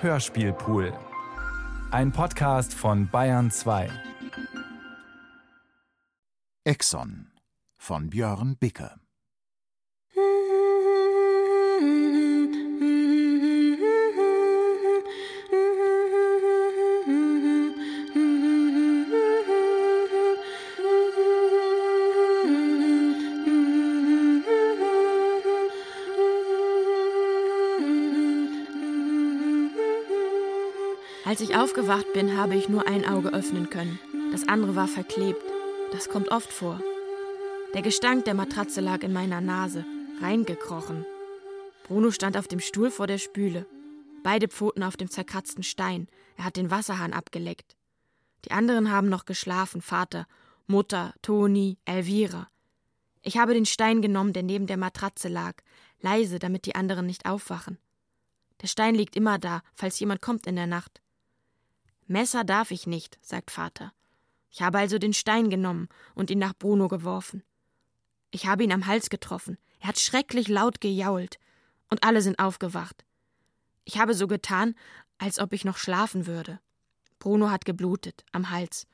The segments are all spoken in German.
Hörspielpool. Ein Podcast von Bayern 2. Exxon von Björn Bicke. Als ich aufgewacht bin, habe ich nur ein Auge öffnen können. Das andere war verklebt. Das kommt oft vor. Der Gestank der Matratze lag in meiner Nase, reingekrochen. Bruno stand auf dem Stuhl vor der Spüle. Beide Pfoten auf dem zerkratzten Stein. Er hat den Wasserhahn abgeleckt. Die anderen haben noch geschlafen: Vater, Mutter, Toni, Elvira. Ich habe den Stein genommen, der neben der Matratze lag, leise, damit die anderen nicht aufwachen. Der Stein liegt immer da, falls jemand kommt in der Nacht. Messer darf ich nicht, sagt Vater. Ich habe also den Stein genommen und ihn nach Bruno geworfen. Ich habe ihn am Hals getroffen. Er hat schrecklich laut gejault. Und alle sind aufgewacht. Ich habe so getan, als ob ich noch schlafen würde. Bruno hat geblutet, am Hals.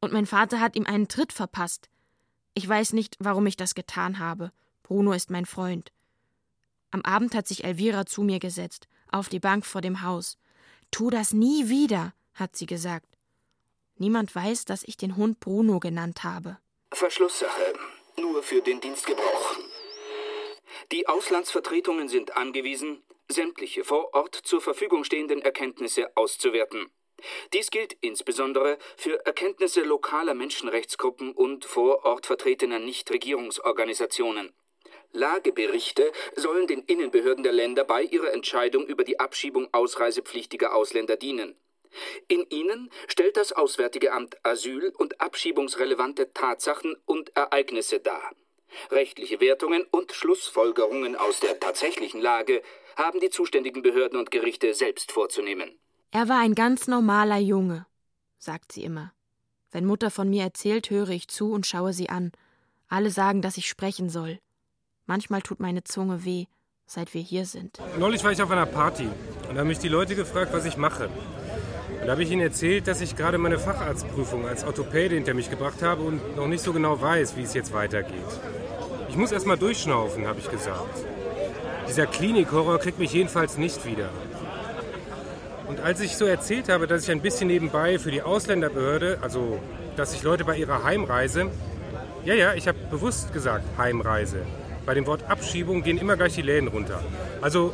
Und mein Vater hat ihm einen Tritt verpasst. Ich weiß nicht, warum ich das getan habe. Bruno ist mein Freund. Am Abend hat sich Elvira zu mir gesetzt, auf die Bank vor dem Haus. Tu das nie wieder, hat sie gesagt. Niemand weiß, dass ich den Hund Bruno genannt habe. Verschlusssache. Nur für den Dienstgebrauch. Die Auslandsvertretungen sind angewiesen, sämtliche vor Ort zur Verfügung stehenden Erkenntnisse auszuwerten. Dies gilt insbesondere für Erkenntnisse lokaler Menschenrechtsgruppen und vor Ort vertretener Nichtregierungsorganisationen. Lageberichte sollen den Innenbehörden der Länder bei ihrer Entscheidung über die Abschiebung ausreisepflichtiger Ausländer dienen. In ihnen stellt das Auswärtige Amt Asyl und abschiebungsrelevante Tatsachen und Ereignisse dar. Rechtliche Wertungen und Schlussfolgerungen aus der tatsächlichen Lage haben die zuständigen Behörden und Gerichte selbst vorzunehmen. Er war ein ganz normaler Junge, sagt sie immer. Wenn Mutter von mir erzählt, höre ich zu und schaue sie an. Alle sagen, dass ich sprechen soll. Manchmal tut meine Zunge weh, seit wir hier sind. Neulich war ich auf einer Party und da haben mich die Leute gefragt, was ich mache. Und da habe ich ihnen erzählt, dass ich gerade meine Facharztprüfung als Orthopäde hinter mich gebracht habe und noch nicht so genau weiß, wie es jetzt weitergeht. Ich muss erst mal durchschnaufen, habe ich gesagt. Dieser Klinikhorror kriegt mich jedenfalls nicht wieder. Und als ich so erzählt habe, dass ich ein bisschen nebenbei für die Ausländerbehörde, also dass ich Leute bei ihrer Heimreise, ja, ja, ich habe bewusst gesagt Heimreise. Bei dem Wort Abschiebung gehen immer gleich die Läden runter. Also,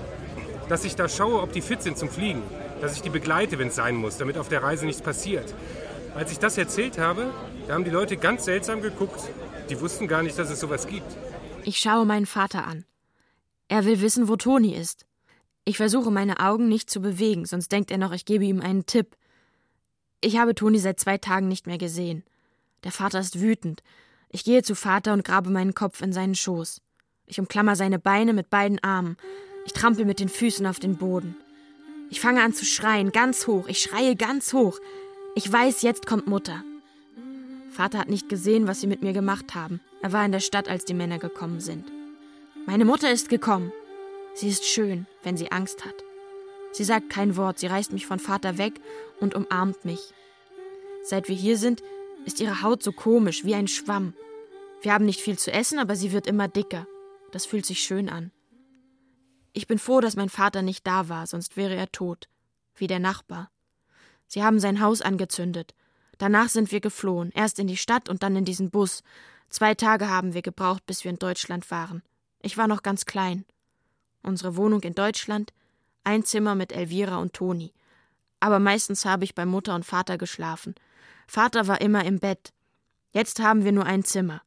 dass ich da schaue, ob die fit sind zum Fliegen dass ich die begleite, wenn es sein muss, damit auf der Reise nichts passiert. Als ich das erzählt habe, da haben die Leute ganz seltsam geguckt. Die wussten gar nicht, dass es sowas gibt. Ich schaue meinen Vater an. Er will wissen, wo Toni ist. Ich versuche meine Augen nicht zu bewegen, sonst denkt er noch, ich gebe ihm einen Tipp. Ich habe Toni seit zwei Tagen nicht mehr gesehen. Der Vater ist wütend. Ich gehe zu Vater und grabe meinen Kopf in seinen Schoß. Ich umklammer seine Beine mit beiden Armen. Ich trampel mit den Füßen auf den Boden. Ich fange an zu schreien, ganz hoch. Ich schreie ganz hoch. Ich weiß, jetzt kommt Mutter. Vater hat nicht gesehen, was sie mit mir gemacht haben. Er war in der Stadt, als die Männer gekommen sind. Meine Mutter ist gekommen. Sie ist schön, wenn sie Angst hat. Sie sagt kein Wort, sie reißt mich von Vater weg und umarmt mich. Seit wir hier sind, ist ihre Haut so komisch, wie ein Schwamm. Wir haben nicht viel zu essen, aber sie wird immer dicker. Das fühlt sich schön an. Ich bin froh, dass mein Vater nicht da war, sonst wäre er tot, wie der Nachbar. Sie haben sein Haus angezündet. Danach sind wir geflohen, erst in die Stadt und dann in diesen Bus. Zwei Tage haben wir gebraucht, bis wir in Deutschland waren. Ich war noch ganz klein. Unsere Wohnung in Deutschland, ein Zimmer mit Elvira und Toni. Aber meistens habe ich bei Mutter und Vater geschlafen. Vater war immer im Bett. Jetzt haben wir nur ein Zimmer.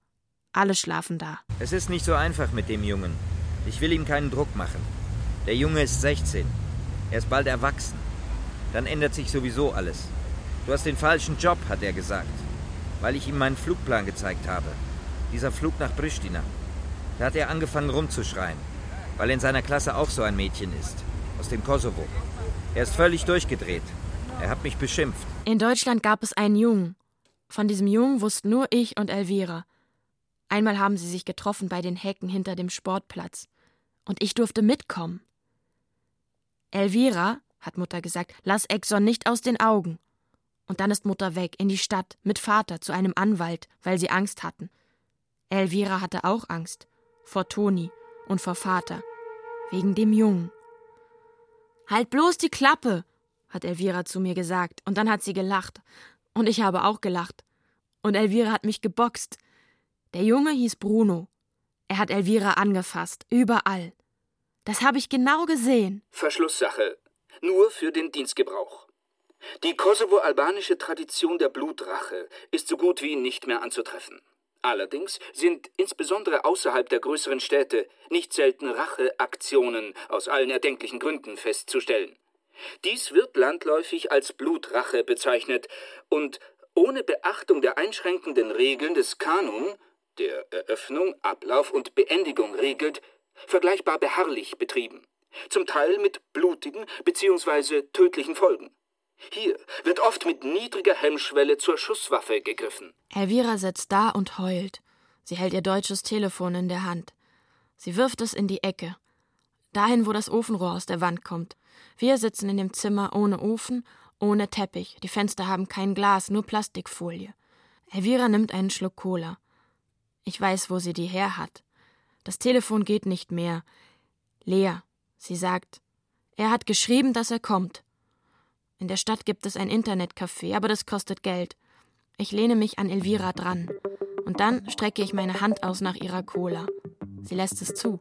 Alle schlafen da. Es ist nicht so einfach mit dem Jungen. Ich will ihm keinen Druck machen. Der Junge ist 16. Er ist bald erwachsen. Dann ändert sich sowieso alles. Du hast den falschen Job, hat er gesagt. Weil ich ihm meinen Flugplan gezeigt habe. Dieser Flug nach Pristina. Da hat er angefangen rumzuschreien. Weil in seiner Klasse auch so ein Mädchen ist. Aus dem Kosovo. Er ist völlig durchgedreht. Er hat mich beschimpft. In Deutschland gab es einen Jungen. Von diesem Jungen wussten nur ich und Elvira. Einmal haben sie sich getroffen bei den Hecken hinter dem Sportplatz. Und ich durfte mitkommen. Elvira, hat Mutter gesagt. Lass Exxon nicht aus den Augen. Und dann ist Mutter weg, in die Stadt, mit Vater, zu einem Anwalt, weil sie Angst hatten. Elvira hatte auch Angst. Vor Toni und vor Vater. Wegen dem Jungen. Halt bloß die Klappe, hat Elvira zu mir gesagt, und dann hat sie gelacht. Und ich habe auch gelacht. Und Elvira hat mich geboxt. Der Junge hieß Bruno. Er hat Elvira angefasst, überall. Das habe ich genau gesehen. Verschlusssache. Nur für den Dienstgebrauch. Die kosovo-albanische Tradition der Blutrache ist so gut wie nicht mehr anzutreffen. Allerdings sind insbesondere außerhalb der größeren Städte nicht selten Racheaktionen aus allen erdenklichen Gründen festzustellen. Dies wird landläufig als Blutrache bezeichnet und ohne Beachtung der einschränkenden Regeln des Kanun, der Eröffnung, Ablauf und Beendigung regelt, vergleichbar beharrlich betrieben, zum Teil mit blutigen bzw. tödlichen Folgen. Hier wird oft mit niedriger Hemmschwelle zur Schusswaffe gegriffen. Elvira sitzt da und heult. Sie hält ihr deutsches Telefon in der Hand. Sie wirft es in die Ecke. Dahin, wo das Ofenrohr aus der Wand kommt. Wir sitzen in dem Zimmer ohne Ofen, ohne Teppich. Die Fenster haben kein Glas, nur Plastikfolie. Elvira nimmt einen Schluck Cola. Ich weiß, wo sie die her hat. Das Telefon geht nicht mehr. Leer. Sie sagt, er hat geschrieben, dass er kommt. In der Stadt gibt es ein Internetcafé, aber das kostet Geld. Ich lehne mich an Elvira dran. Und dann strecke ich meine Hand aus nach ihrer Cola. Sie lässt es zu.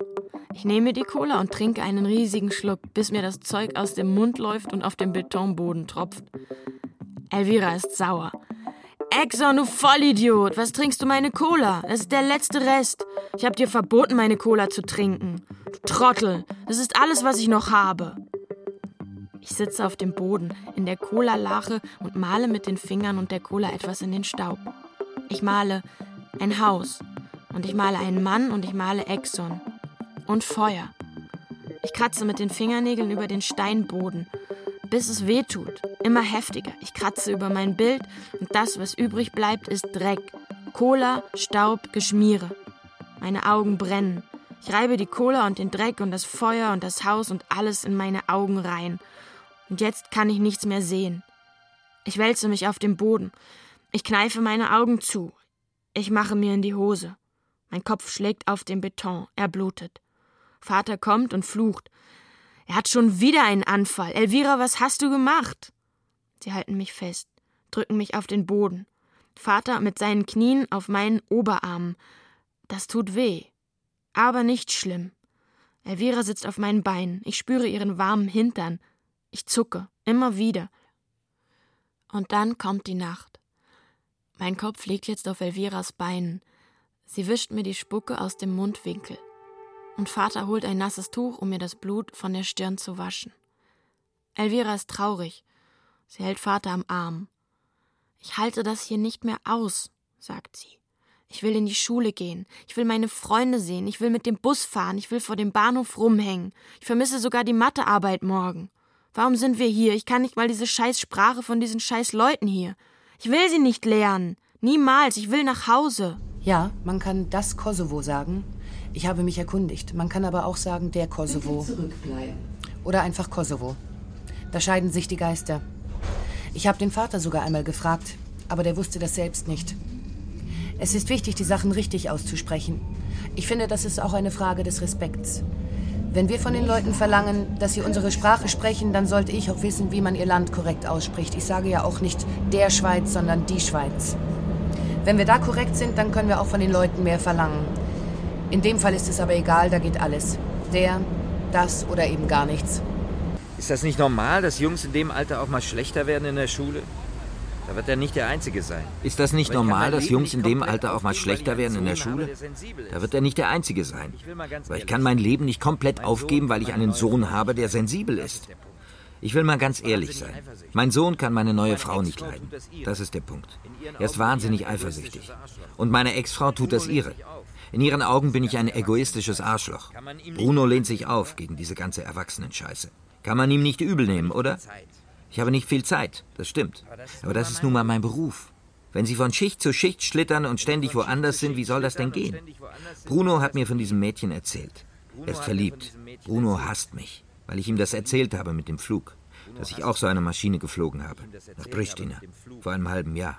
Ich nehme die Cola und trinke einen riesigen Schluck, bis mir das Zeug aus dem Mund läuft und auf den Betonboden tropft. Elvira ist sauer. Exxon, du Vollidiot! Was trinkst du meine Cola? Das ist der letzte Rest. Ich hab dir verboten, meine Cola zu trinken. Du Trottel! Das ist alles, was ich noch habe. Ich sitze auf dem Boden, in der Cola-Lache und male mit den Fingern und der Cola etwas in den Staub. Ich male ein Haus. Und ich male einen Mann und ich male Exxon. Und Feuer. Ich kratze mit den Fingernägeln über den Steinboden, bis es weh tut. Immer heftiger. Ich kratze über mein Bild und das, was übrig bleibt, ist Dreck. Cola, Staub, Geschmiere. Meine Augen brennen. Ich reibe die Cola und den Dreck und das Feuer und das Haus und alles in meine Augen rein und jetzt kann ich nichts mehr sehen. Ich wälze mich auf dem Boden. Ich kneife meine Augen zu. Ich mache mir in die Hose. Mein Kopf schlägt auf den Beton. Er blutet. Vater kommt und flucht. Er hat schon wieder einen Anfall. Elvira, was hast du gemacht? Sie halten mich fest, drücken mich auf den Boden. Vater mit seinen Knien auf meinen Oberarmen. Das tut weh. Aber nicht schlimm. Elvira sitzt auf meinen Beinen. Ich spüre ihren warmen Hintern. Ich zucke, immer wieder. Und dann kommt die Nacht. Mein Kopf liegt jetzt auf Elviras Beinen. Sie wischt mir die Spucke aus dem Mundwinkel. Und Vater holt ein nasses Tuch, um mir das Blut von der Stirn zu waschen. Elvira ist traurig. Sie hält Vater am Arm. Ich halte das hier nicht mehr aus, sagt sie. Ich will in die Schule gehen. Ich will meine Freunde sehen. Ich will mit dem Bus fahren. Ich will vor dem Bahnhof rumhängen. Ich vermisse sogar die Mathearbeit morgen. Warum sind wir hier? Ich kann nicht mal diese scheiß Sprache von diesen scheiß Leuten hier. Ich will sie nicht lernen. Niemals. Ich will nach Hause. Ja, man kann das Kosovo sagen. Ich habe mich erkundigt. Man kann aber auch sagen, der Kosovo. zurückbleiben. Oder einfach Kosovo. Da scheiden sich die Geister. Ich habe den Vater sogar einmal gefragt, aber der wusste das selbst nicht. Es ist wichtig, die Sachen richtig auszusprechen. Ich finde, das ist auch eine Frage des Respekts. Wenn wir von den Leuten verlangen, dass sie unsere Sprache sprechen, dann sollte ich auch wissen, wie man ihr Land korrekt ausspricht. Ich sage ja auch nicht der Schweiz, sondern die Schweiz. Wenn wir da korrekt sind, dann können wir auch von den Leuten mehr verlangen. In dem Fall ist es aber egal, da geht alles. Der, das oder eben gar nichts. Ist das nicht normal, dass Jungs in dem Alter auch mal schlechter werden in der Schule? Da wird er nicht der Einzige sein. Ist das nicht normal, dass Jungs in dem Alter auch mal schlechter werden in der Schule? Da wird er nicht der Einzige sein. Aber ich kann mein Leben nicht komplett aufgeben, weil ich einen Sohn habe, der sensibel ist. Ich will mal ganz ehrlich sein. Mein Sohn kann meine neue Frau nicht leiden. Das ist der Punkt. Er ist wahnsinnig eifersüchtig. Und meine Ex-Frau tut das ihre. In ihren Augen bin ich ein egoistisches Arschloch. Bruno lehnt sich auf gegen diese ganze Erwachsenenscheiße. Kann man ihm nicht übel nehmen, oder? Ich habe nicht viel Zeit, das stimmt. Aber das ist nun mal mein Beruf. Wenn Sie von Schicht zu Schicht schlittern und ständig woanders sind, wie soll das denn gehen? Bruno hat mir von diesem Mädchen erzählt. Er ist verliebt. Bruno hasst mich, weil ich ihm das erzählt habe mit dem Flug. Dass ich auch so eine Maschine geflogen habe. Nach Pristina. Vor einem halben Jahr.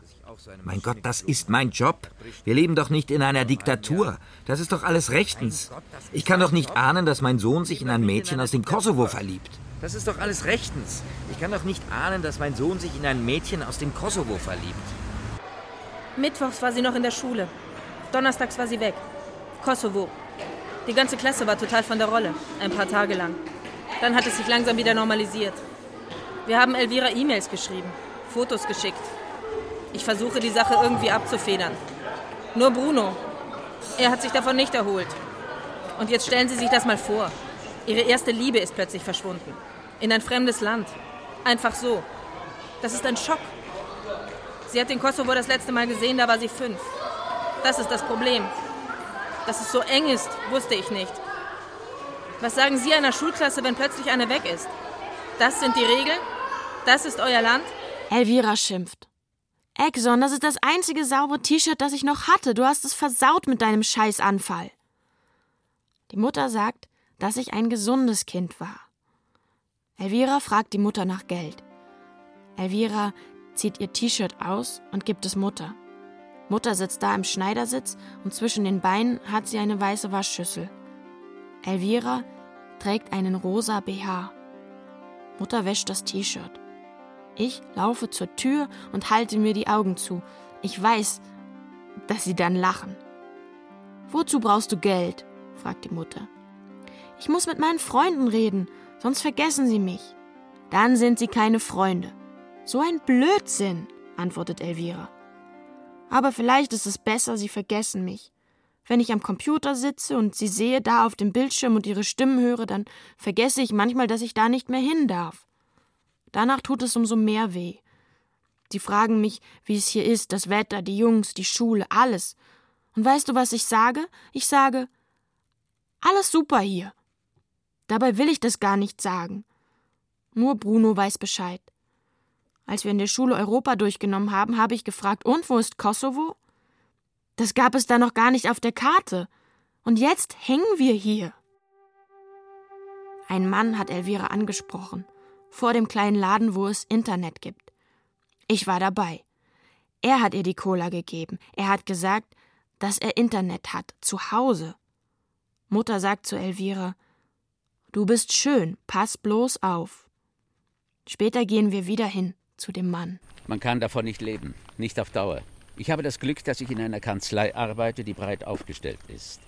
Mein Gott, das ist mein Job. Wir leben doch nicht in einer Diktatur. Das ist doch alles rechtens. Ich kann doch nicht ahnen, dass mein Sohn sich in ein Mädchen aus dem Kosovo verliebt. Das ist doch alles rechtens. Ich kann doch nicht ahnen, dass mein Sohn sich in ein Mädchen aus dem Kosovo verliebt. Mittwochs war sie noch in der Schule. Donnerstags war sie weg. Kosovo. Die ganze Klasse war total von der Rolle. Ein paar Tage lang. Dann hat es sich langsam wieder normalisiert. Wir haben Elvira E-Mails geschrieben, Fotos geschickt. Ich versuche, die Sache irgendwie abzufedern. Nur Bruno. Er hat sich davon nicht erholt. Und jetzt stellen Sie sich das mal vor. Ihre erste Liebe ist plötzlich verschwunden. In ein fremdes Land. Einfach so. Das ist ein Schock. Sie hat den Kosovo das letzte Mal gesehen, da war sie fünf. Das ist das Problem. Dass es so eng ist, wusste ich nicht. Was sagen Sie einer Schulklasse, wenn plötzlich eine weg ist? Das sind die Regeln? Das ist euer Land? Elvira schimpft. Exxon, das ist das einzige saubere T-Shirt, das ich noch hatte. Du hast es versaut mit deinem Scheißanfall. Die Mutter sagt, dass ich ein gesundes Kind war. Elvira fragt die Mutter nach Geld. Elvira zieht ihr T-Shirt aus und gibt es Mutter. Mutter sitzt da im Schneidersitz und zwischen den Beinen hat sie eine weiße Waschschüssel. Elvira trägt einen rosa BH. Mutter wäscht das T-Shirt. Ich laufe zur Tür und halte mir die Augen zu. Ich weiß, dass sie dann lachen. Wozu brauchst du Geld? fragt die Mutter. Ich muss mit meinen Freunden reden, sonst vergessen sie mich. Dann sind sie keine Freunde. So ein Blödsinn, antwortet Elvira. Aber vielleicht ist es besser, sie vergessen mich. Wenn ich am Computer sitze und sie sehe da auf dem Bildschirm und ihre Stimmen höre, dann vergesse ich manchmal, dass ich da nicht mehr hin darf. Danach tut es umso mehr weh. Sie fragen mich, wie es hier ist, das Wetter, die Jungs, die Schule, alles. Und weißt du, was ich sage? Ich sage, alles super hier. Dabei will ich das gar nicht sagen. Nur Bruno weiß Bescheid. Als wir in der Schule Europa durchgenommen haben, habe ich gefragt, und wo ist Kosovo? Das gab es da noch gar nicht auf der Karte. Und jetzt hängen wir hier. Ein Mann hat Elvira angesprochen, vor dem kleinen Laden, wo es Internet gibt. Ich war dabei. Er hat ihr die Cola gegeben. Er hat gesagt, dass er Internet hat, zu Hause. Mutter sagt zu Elvira, Du bist schön, pass bloß auf. Später gehen wir wieder hin zu dem Mann. Man kann davon nicht leben, nicht auf Dauer. Ich habe das Glück, dass ich in einer Kanzlei arbeite, die breit aufgestellt ist.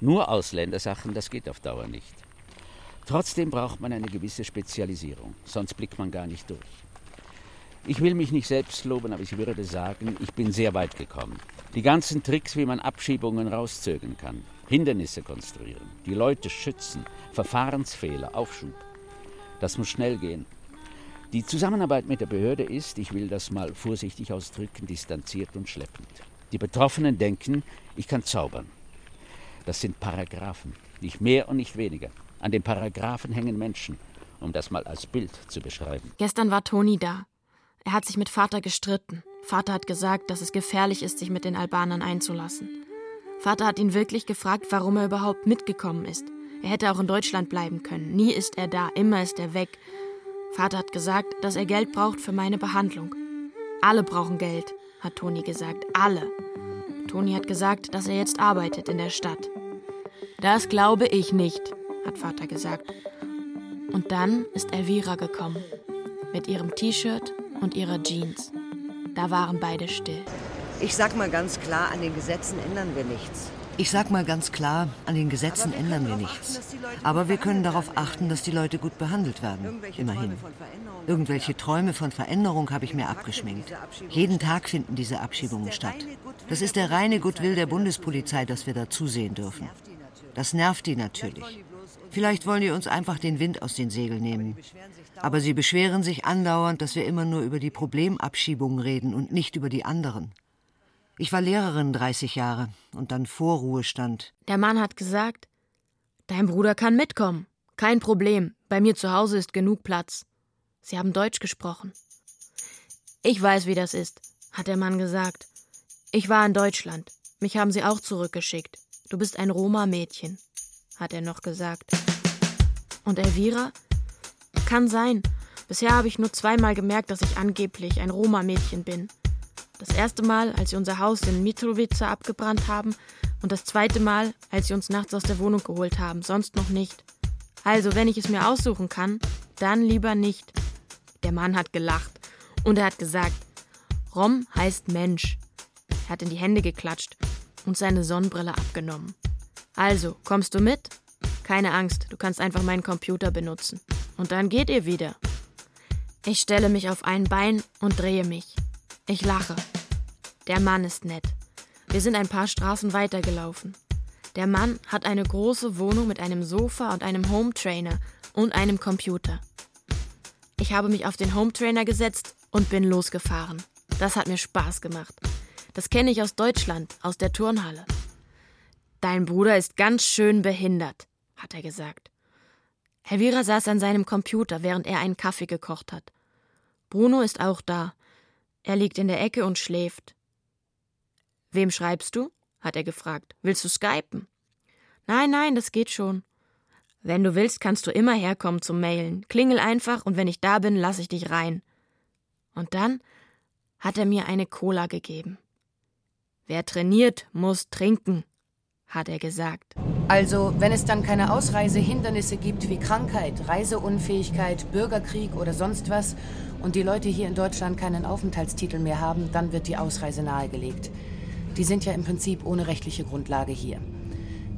Nur Ausländersachen, das geht auf Dauer nicht. Trotzdem braucht man eine gewisse Spezialisierung, sonst blickt man gar nicht durch. Ich will mich nicht selbst loben, aber ich würde sagen, ich bin sehr weit gekommen. Die ganzen Tricks, wie man Abschiebungen rauszögern kann, Hindernisse konstruieren, die Leute schützen, Verfahrensfehler, Aufschub. Das muss schnell gehen. Die Zusammenarbeit mit der Behörde ist, ich will das mal vorsichtig ausdrücken, distanziert und schleppend. Die Betroffenen denken, ich kann zaubern. Das sind Paragraphen, nicht mehr und nicht weniger. An den Paragraphen hängen Menschen, um das mal als Bild zu beschreiben. Gestern war Toni da. Er hat sich mit Vater gestritten. Vater hat gesagt, dass es gefährlich ist, sich mit den Albanern einzulassen. Vater hat ihn wirklich gefragt, warum er überhaupt mitgekommen ist. Er hätte auch in Deutschland bleiben können. Nie ist er da, immer ist er weg. Vater hat gesagt, dass er Geld braucht für meine Behandlung. Alle brauchen Geld, hat Toni gesagt. Alle. Toni hat gesagt, dass er jetzt arbeitet in der Stadt. Das glaube ich nicht, hat Vater gesagt. Und dann ist Elvira gekommen. Mit ihrem T-Shirt und ihrer Jeans. Da waren beide still. Ich sag mal ganz klar, an den Gesetzen ändern wir nichts. Ich sag mal ganz klar, an den Gesetzen ändern wir nichts. Aber wir können darauf achten, dass die Leute gut behandelt werden. Immerhin. Irgendwelche Träume von Veränderung habe ich mir abgeschminkt. Jeden Tag finden diese Abschiebungen statt. Das ist der reine Goodwill der Bundespolizei, dass wir da zusehen dürfen. Das nervt die natürlich. Vielleicht wollen die uns einfach den Wind aus den Segeln nehmen. Aber sie beschweren sich andauernd, dass wir immer nur über die Problemabschiebungen reden und nicht über die anderen. Ich war Lehrerin 30 Jahre und dann Vorruhestand. Der Mann hat gesagt, dein Bruder kann mitkommen. Kein Problem. Bei mir zu Hause ist genug Platz. Sie haben Deutsch gesprochen. Ich weiß, wie das ist, hat der Mann gesagt. Ich war in Deutschland. Mich haben sie auch zurückgeschickt. Du bist ein Roma-Mädchen, hat er noch gesagt. Und Elvira? Kann sein. Bisher habe ich nur zweimal gemerkt, dass ich angeblich ein Roma-Mädchen bin. Das erste Mal, als sie unser Haus in Mitrovica abgebrannt haben, und das zweite Mal, als sie uns nachts aus der Wohnung geholt haben, sonst noch nicht. Also, wenn ich es mir aussuchen kann, dann lieber nicht. Der Mann hat gelacht und er hat gesagt, Rom heißt Mensch. Er hat in die Hände geklatscht und seine Sonnenbrille abgenommen. Also, kommst du mit? Keine Angst, du kannst einfach meinen Computer benutzen. Und dann geht ihr wieder. Ich stelle mich auf ein Bein und drehe mich. Ich lache. Der Mann ist nett. Wir sind ein paar Straßen weitergelaufen. Der Mann hat eine große Wohnung mit einem Sofa und einem Home Trainer und einem Computer. Ich habe mich auf den Home Trainer gesetzt und bin losgefahren. Das hat mir Spaß gemacht. Das kenne ich aus Deutschland, aus der Turnhalle. Dein Bruder ist ganz schön behindert, hat er gesagt. Elvira saß an seinem Computer, während er einen Kaffee gekocht hat. Bruno ist auch da. Er liegt in der Ecke und schläft. Wem schreibst du? hat er gefragt. Willst du skypen? Nein, nein, das geht schon. Wenn du willst, kannst du immer herkommen zum Mailen. Klingel einfach und wenn ich da bin, lass ich dich rein. Und dann hat er mir eine Cola gegeben. Wer trainiert, muss trinken, hat er gesagt. Also, wenn es dann keine Ausreisehindernisse gibt wie Krankheit, Reiseunfähigkeit, Bürgerkrieg oder sonst was und die Leute hier in Deutschland keinen Aufenthaltstitel mehr haben, dann wird die Ausreise nahegelegt. Die sind ja im Prinzip ohne rechtliche Grundlage hier.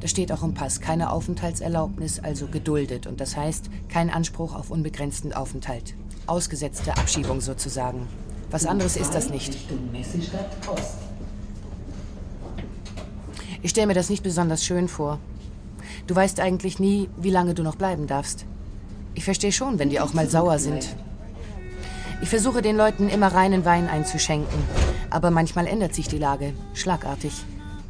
Da steht auch im Pass keine Aufenthaltserlaubnis, also geduldet. Und das heißt kein Anspruch auf unbegrenzten Aufenthalt. Ausgesetzte Abschiebung sozusagen. Was anderes ist das nicht. Ich stelle mir das nicht besonders schön vor. Du weißt eigentlich nie, wie lange du noch bleiben darfst. Ich verstehe schon, wenn die auch mal sauer sind. Ich versuche den Leuten immer reinen Wein einzuschenken. Aber manchmal ändert sich die Lage. Schlagartig.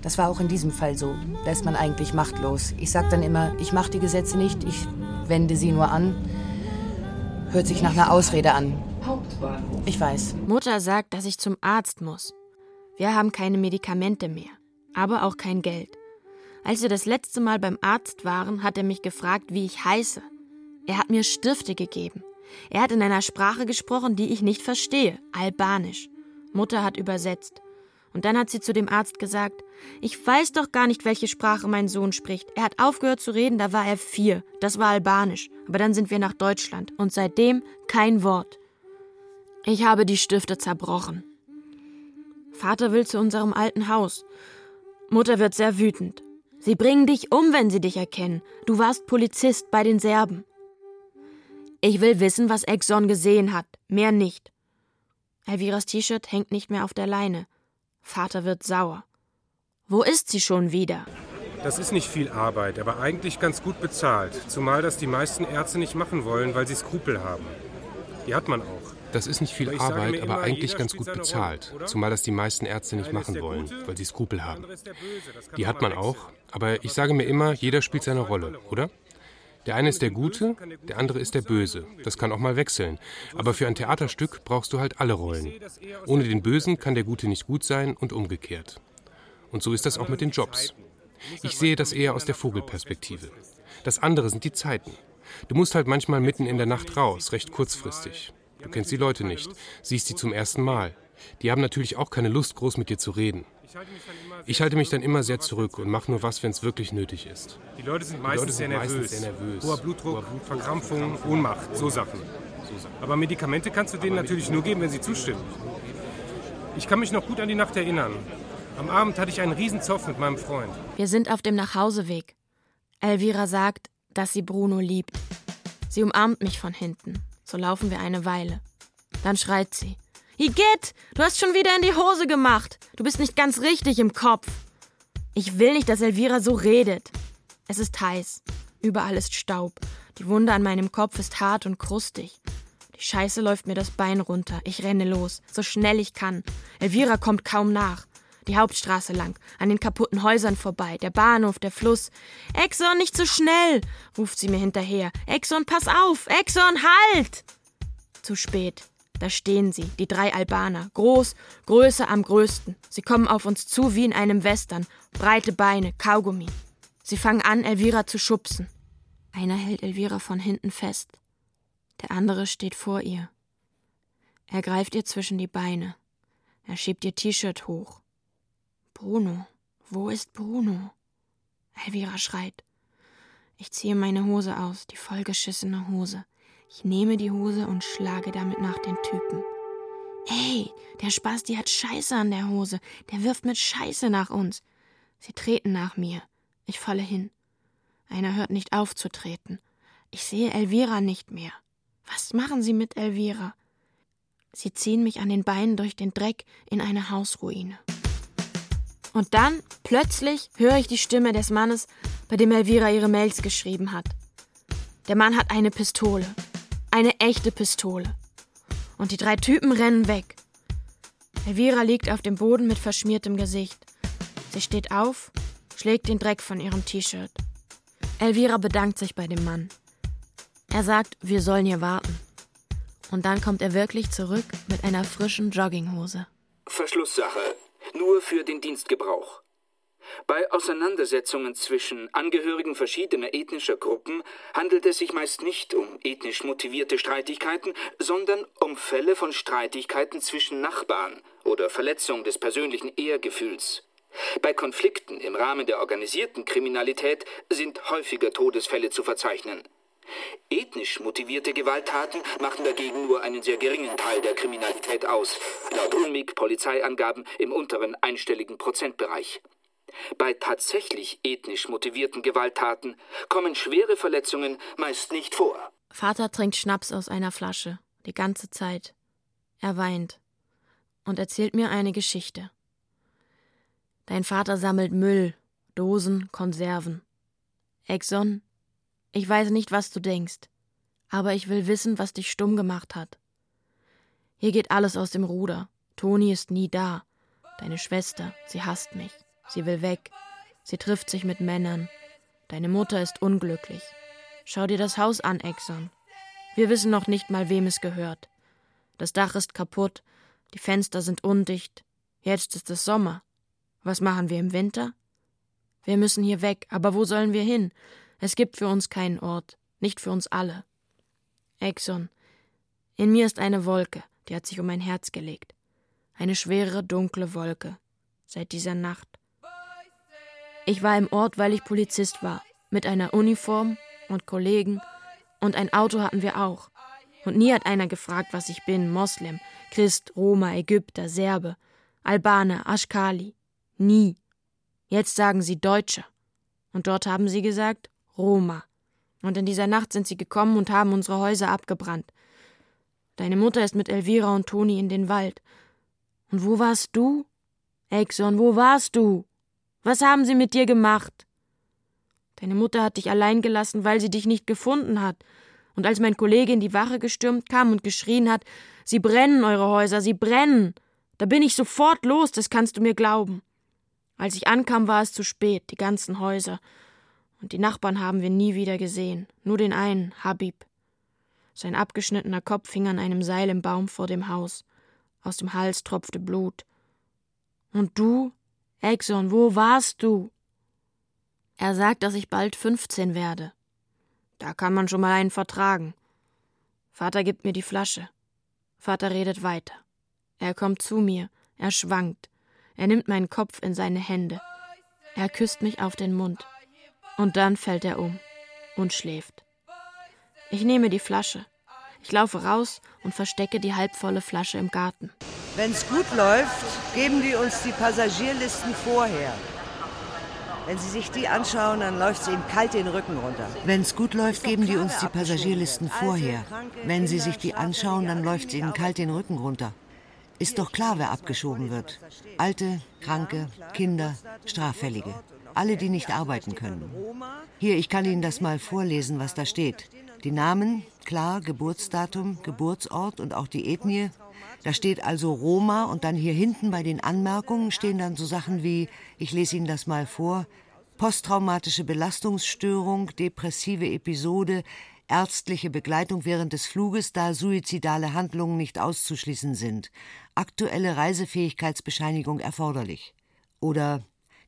Das war auch in diesem Fall so. Da ist man eigentlich machtlos. Ich sag dann immer, ich mache die Gesetze nicht, ich wende sie nur an. Hört sich nach einer Ausrede an. Ich weiß. Mutter sagt, dass ich zum Arzt muss. Wir haben keine Medikamente mehr, aber auch kein Geld. Als wir das letzte Mal beim Arzt waren, hat er mich gefragt, wie ich heiße. Er hat mir Stifte gegeben. Er hat in einer Sprache gesprochen, die ich nicht verstehe, Albanisch. Mutter hat übersetzt. Und dann hat sie zu dem Arzt gesagt, ich weiß doch gar nicht, welche Sprache mein Sohn spricht. Er hat aufgehört zu reden, da war er vier. Das war Albanisch. Aber dann sind wir nach Deutschland. Und seitdem kein Wort. Ich habe die Stifte zerbrochen. Vater will zu unserem alten Haus. Mutter wird sehr wütend. Sie bringen dich um, wenn sie dich erkennen. Du warst Polizist bei den Serben. Ich will wissen, was Exxon gesehen hat. Mehr nicht. Elviras T-Shirt hängt nicht mehr auf der Leine. Vater wird sauer. Wo ist sie schon wieder? Das ist nicht viel Arbeit, aber eigentlich ganz gut bezahlt. Zumal das die meisten Ärzte nicht machen wollen, weil sie Skrupel haben. Die hat man auch. Das ist nicht viel Arbeit, aber eigentlich ganz gut bezahlt. Zumal das die meisten Ärzte nicht machen wollen, weil sie Skrupel haben. Die hat man auch, aber ich sage mir immer, jeder spielt seine Rolle, oder? Der eine ist der Gute, der andere ist der Böse. Das kann auch mal wechseln. Aber für ein Theaterstück brauchst du halt alle Rollen. Ohne den Bösen kann der Gute nicht gut sein und umgekehrt. Und so ist das auch mit den Jobs. Ich sehe das eher aus der Vogelperspektive. Das andere sind die Zeiten. Du musst halt manchmal mitten in der Nacht raus, recht kurzfristig. Du kennst die Leute nicht, siehst sie zum ersten Mal. Die haben natürlich auch keine Lust, groß mit dir zu reden. Ich halte mich dann immer sehr zurück und mache nur was, wenn es wirklich nötig ist. Die Leute sind meistens, Leute sind sehr, nervös. sehr, nervös. Hoher Blutdruck, Hoher Blutdruck Verkrampfung, Ohnmacht, so Sachen. Aber Medikamente kannst du denen natürlich nur geben, wenn sie zustimmen. Ich kann mich noch gut an die Nacht erinnern. Am Abend hatte ich einen Riesenzoff mit meinem Freund. Wir sind auf dem Nachhauseweg. Elvira sagt, dass sie Bruno liebt. Sie umarmt mich von hinten. So laufen wir eine Weile. Dann schreit sie. Igitt, du hast schon wieder in die Hose gemacht. Du bist nicht ganz richtig im Kopf. Ich will nicht, dass Elvira so redet. Es ist heiß. Überall ist Staub. Die Wunde an meinem Kopf ist hart und krustig. Die Scheiße läuft mir das Bein runter. Ich renne los, so schnell ich kann. Elvira kommt kaum nach. Die Hauptstraße lang, an den kaputten Häusern vorbei, der Bahnhof, der Fluss. Exxon, nicht so schnell, ruft sie mir hinterher. Exxon, pass auf! Exxon, halt! Zu spät. Da stehen sie, die drei Albaner, groß, größer am größten. Sie kommen auf uns zu wie in einem Western, breite Beine, Kaugummi. Sie fangen an, Elvira zu schubsen. Einer hält Elvira von hinten fest. Der andere steht vor ihr. Er greift ihr zwischen die Beine. Er schiebt ihr T-Shirt hoch. Bruno, wo ist Bruno? Elvira schreit. Ich ziehe meine Hose aus, die vollgeschissene Hose. Ich nehme die Hose und schlage damit nach den Typen. Ey, der Spasti hat Scheiße an der Hose. Der wirft mit Scheiße nach uns. Sie treten nach mir. Ich falle hin. Einer hört nicht auf zu treten. Ich sehe Elvira nicht mehr. Was machen Sie mit Elvira? Sie ziehen mich an den Beinen durch den Dreck in eine Hausruine. Und dann, plötzlich, höre ich die Stimme des Mannes, bei dem Elvira ihre Mails geschrieben hat. Der Mann hat eine Pistole. Eine echte Pistole. Und die drei Typen rennen weg. Elvira liegt auf dem Boden mit verschmiertem Gesicht. Sie steht auf, schlägt den Dreck von ihrem T-Shirt. Elvira bedankt sich bei dem Mann. Er sagt, wir sollen hier warten. Und dann kommt er wirklich zurück mit einer frischen Jogginghose. Verschlusssache. Nur für den Dienstgebrauch. Bei Auseinandersetzungen zwischen Angehörigen verschiedener ethnischer Gruppen handelt es sich meist nicht um ethnisch motivierte Streitigkeiten, sondern um Fälle von Streitigkeiten zwischen Nachbarn oder Verletzung des persönlichen Ehrgefühls. Bei Konflikten im Rahmen der organisierten Kriminalität sind häufiger Todesfälle zu verzeichnen. Ethnisch motivierte Gewalttaten machen dagegen nur einen sehr geringen Teil der Kriminalität aus, laut UNMIG Polizeiangaben im unteren einstelligen Prozentbereich. Bei tatsächlich ethnisch motivierten Gewalttaten kommen schwere Verletzungen meist nicht vor. Vater trinkt Schnaps aus einer Flasche, die ganze Zeit. Er weint und erzählt mir eine Geschichte. Dein Vater sammelt Müll, Dosen, Konserven. Exxon, ich weiß nicht, was du denkst, aber ich will wissen, was dich stumm gemacht hat. Hier geht alles aus dem Ruder. Toni ist nie da. Deine Schwester, sie hasst mich. Sie will weg. Sie trifft sich mit Männern. Deine Mutter ist unglücklich. Schau dir das Haus an, Exxon. Wir wissen noch nicht mal, wem es gehört. Das Dach ist kaputt, die Fenster sind undicht. Jetzt ist es Sommer. Was machen wir im Winter? Wir müssen hier weg, aber wo sollen wir hin? Es gibt für uns keinen Ort, nicht für uns alle. Exxon, in mir ist eine Wolke, die hat sich um mein Herz gelegt. Eine schwere, dunkle Wolke. Seit dieser Nacht. Ich war im Ort, weil ich Polizist war. Mit einer Uniform und Kollegen. Und ein Auto hatten wir auch. Und nie hat einer gefragt, was ich bin: Moslem, Christ, Roma, Ägypter, Serbe, Albaner, Aschkali. Nie. Jetzt sagen sie Deutsche. Und dort haben sie gesagt Roma. Und in dieser Nacht sind sie gekommen und haben unsere Häuser abgebrannt. Deine Mutter ist mit Elvira und Toni in den Wald. Und wo warst du? Exxon, wo warst du? Was haben sie mit dir gemacht? Deine Mutter hat dich allein gelassen, weil sie dich nicht gefunden hat. Und als mein Kollege in die Wache gestürmt kam und geschrien hat, Sie brennen, eure Häuser, sie brennen, da bin ich sofort los, das kannst du mir glauben. Als ich ankam, war es zu spät, die ganzen Häuser. Und die Nachbarn haben wir nie wieder gesehen, nur den einen, Habib. Sein abgeschnittener Kopf hing an einem Seil im Baum vor dem Haus. Aus dem Hals tropfte Blut. Und du? Exxon, wo warst du? Er sagt, dass ich bald 15 werde. Da kann man schon mal einen vertragen. Vater gibt mir die Flasche. Vater redet weiter. Er kommt zu mir, er schwankt. Er nimmt meinen Kopf in seine Hände. Er küsst mich auf den Mund. Und dann fällt er um und schläft. Ich nehme die Flasche. Ich laufe raus und verstecke die halbvolle Flasche im Garten. Wenn's gut läuft, geben die uns die Passagierlisten vorher. Wenn Sie sich die anschauen, dann läuft es Ihnen kalt den Rücken runter. Wenn's gut läuft, geben die uns die Passagierlisten vorher. Wenn Sie sich die anschauen, dann läuft es Ihnen kalt den Rücken runter. Ist doch klar, wer abgeschoben wird. Alte, Kranke, Kinder, Straffällige. Alle, die nicht arbeiten können. Hier, ich kann Ihnen das mal vorlesen, was da steht. Die Namen, klar, Geburtsdatum, Geburtsort und auch die Ethnie. Da steht also Roma und dann hier hinten bei den Anmerkungen stehen dann so Sachen wie, ich lese Ihnen das mal vor, posttraumatische Belastungsstörung, depressive Episode, ärztliche Begleitung während des Fluges, da suizidale Handlungen nicht auszuschließen sind, aktuelle Reisefähigkeitsbescheinigung erforderlich. Oder